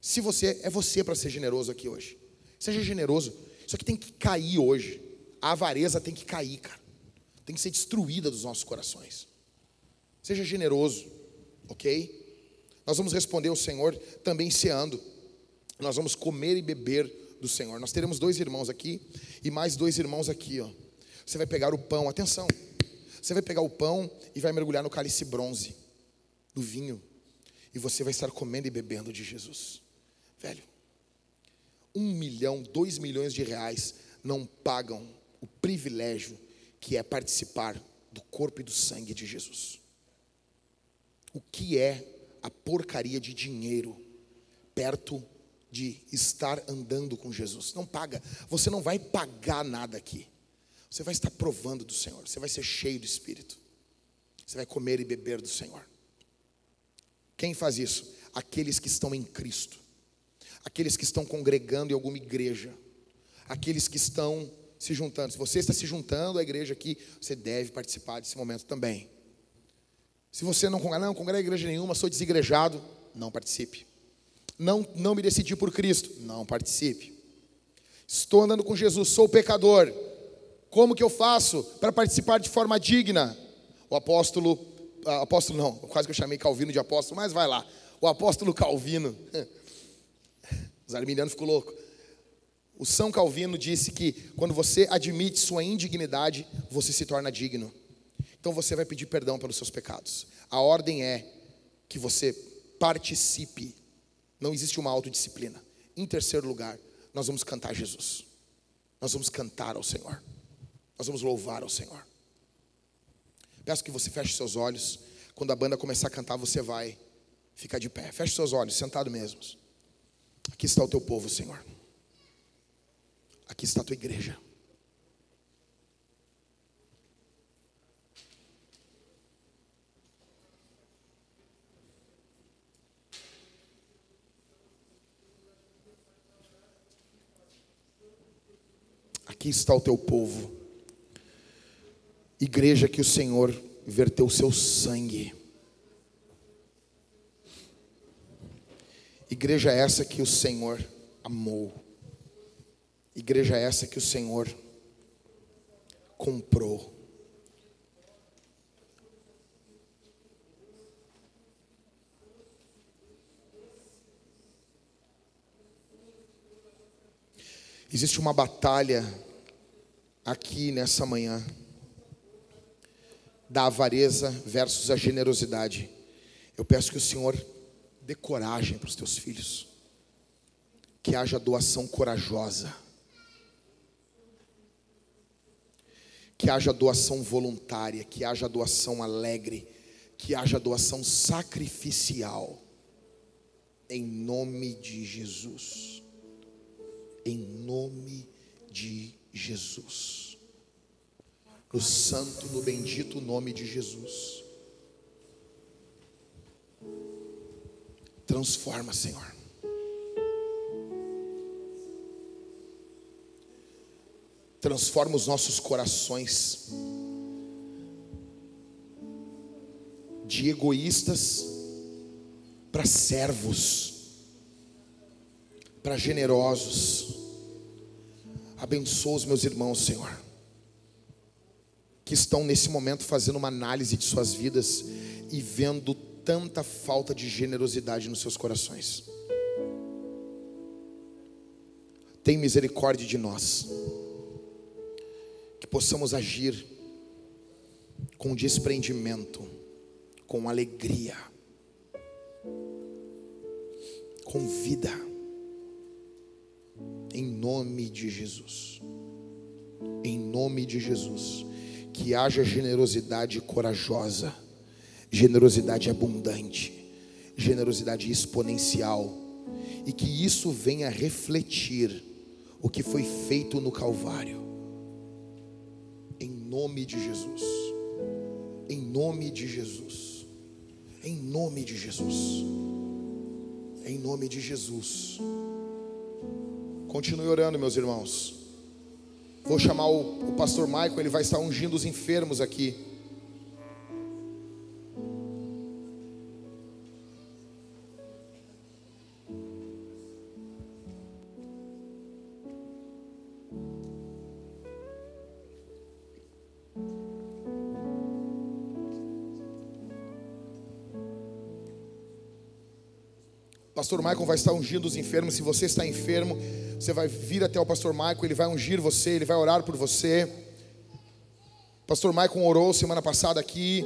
Se você é você para ser generoso aqui hoje, seja generoso. Isso aqui tem que cair hoje. A avareza tem que cair, cara. Tem que ser destruída dos nossos corações. Seja generoso, ok? Nós vamos responder ao Senhor também ceando. Nós vamos comer e beber do Senhor. Nós teremos dois irmãos aqui e mais dois irmãos aqui, ó. Você vai pegar o pão, atenção. Você vai pegar o pão e vai mergulhar no cálice bronze do vinho. E você vai estar comendo e bebendo de Jesus. Velho, um milhão, dois milhões de reais não pagam o privilégio que é participar do corpo e do sangue de Jesus. O que é a porcaria de dinheiro perto de estar andando com Jesus? Não paga. Você não vai pagar nada aqui. Você vai estar provando do Senhor. Você vai ser cheio do Espírito. Você vai comer e beber do Senhor. Quem faz isso? Aqueles que estão em Cristo aqueles que estão congregando em alguma igreja, aqueles que estão se juntando. Se você está se juntando à igreja aqui, você deve participar desse momento também. Se você não congrega, não congrega igreja nenhuma, sou desigrejado, não participe. Não, não me decidi por Cristo, não participe. Estou andando com Jesus, sou pecador. Como que eu faço para participar de forma digna? O apóstolo, ah, apóstolo não, quase que eu chamei Calvino de apóstolo, mas vai lá. O apóstolo Calvino Os arminianos ficam loucos. O São Calvino disse que quando você admite sua indignidade, você se torna digno. Então você vai pedir perdão pelos seus pecados. A ordem é que você participe. Não existe uma autodisciplina. Em terceiro lugar, nós vamos cantar Jesus. Nós vamos cantar ao Senhor. Nós vamos louvar ao Senhor. Peço que você feche seus olhos. Quando a banda começar a cantar, você vai ficar de pé. Feche seus olhos, sentado mesmo. Aqui está o teu povo, Senhor. Aqui está a tua igreja. Aqui está o teu povo. Igreja que o Senhor verteu o seu sangue. Igreja essa que o Senhor amou. Igreja essa que o Senhor comprou. Existe uma batalha aqui nessa manhã da avareza versus a generosidade. Eu peço que o Senhor dê coragem para os teus filhos, que haja doação corajosa, que haja doação voluntária, que haja doação alegre, que haja doação sacrificial, em nome de Jesus em nome de Jesus. No santo, no bendito nome de Jesus. Transforma, Senhor. Transforma os nossos corações de egoístas para servos para generosos. Abençoa os meus irmãos, Senhor, que estão nesse momento fazendo uma análise de suas vidas e vendo tanta falta de generosidade nos seus corações. Tem misericórdia de nós, que possamos agir com desprendimento, com alegria, com vida em nome de Jesus. Em nome de Jesus. Que haja generosidade corajosa, generosidade abundante, generosidade exponencial. E que isso venha refletir o que foi feito no Calvário. Em nome de Jesus. Em nome de Jesus. Em nome de Jesus. Em nome de Jesus. Continue orando, meus irmãos. Vou chamar o, o pastor Michael, ele vai estar ungindo os enfermos aqui. Pastor Michael vai estar ungindo os enfermos. Se você está enfermo, você vai vir até o Pastor Michael, ele vai ungir você, ele vai orar por você. Pastor Michael orou semana passada aqui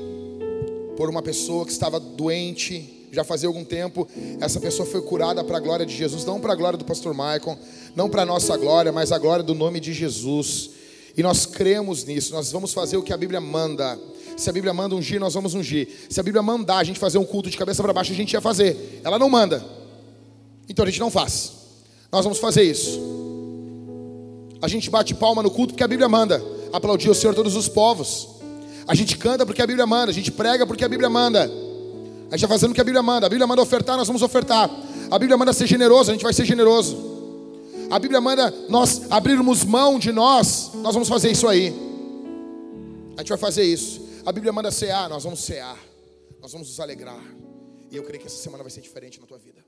por uma pessoa que estava doente, já fazia algum tempo. Essa pessoa foi curada para a glória de Jesus, não para a glória do Pastor Michael, não para a nossa glória, mas a glória do nome de Jesus. E nós cremos nisso, nós vamos fazer o que a Bíblia manda. Se a Bíblia manda ungir, nós vamos ungir. Se a Bíblia mandar a gente fazer um culto de cabeça para baixo, a gente ia fazer. Ela não manda. Então a gente não faz. Nós vamos fazer isso. A gente bate palma no culto porque a Bíblia manda. Aplaudir o Senhor todos os povos. A gente canta porque a Bíblia manda. A gente prega porque a Bíblia manda. A gente está fazendo o que a Bíblia manda. A Bíblia manda ofertar, nós vamos ofertar. A Bíblia manda ser generoso, a gente vai ser generoso. A Bíblia manda nós abrirmos mão de nós, nós vamos fazer isso aí. A gente vai fazer isso. A Bíblia manda cear, nós vamos cear. Nós vamos nos alegrar. E eu creio que essa semana vai ser diferente na tua vida.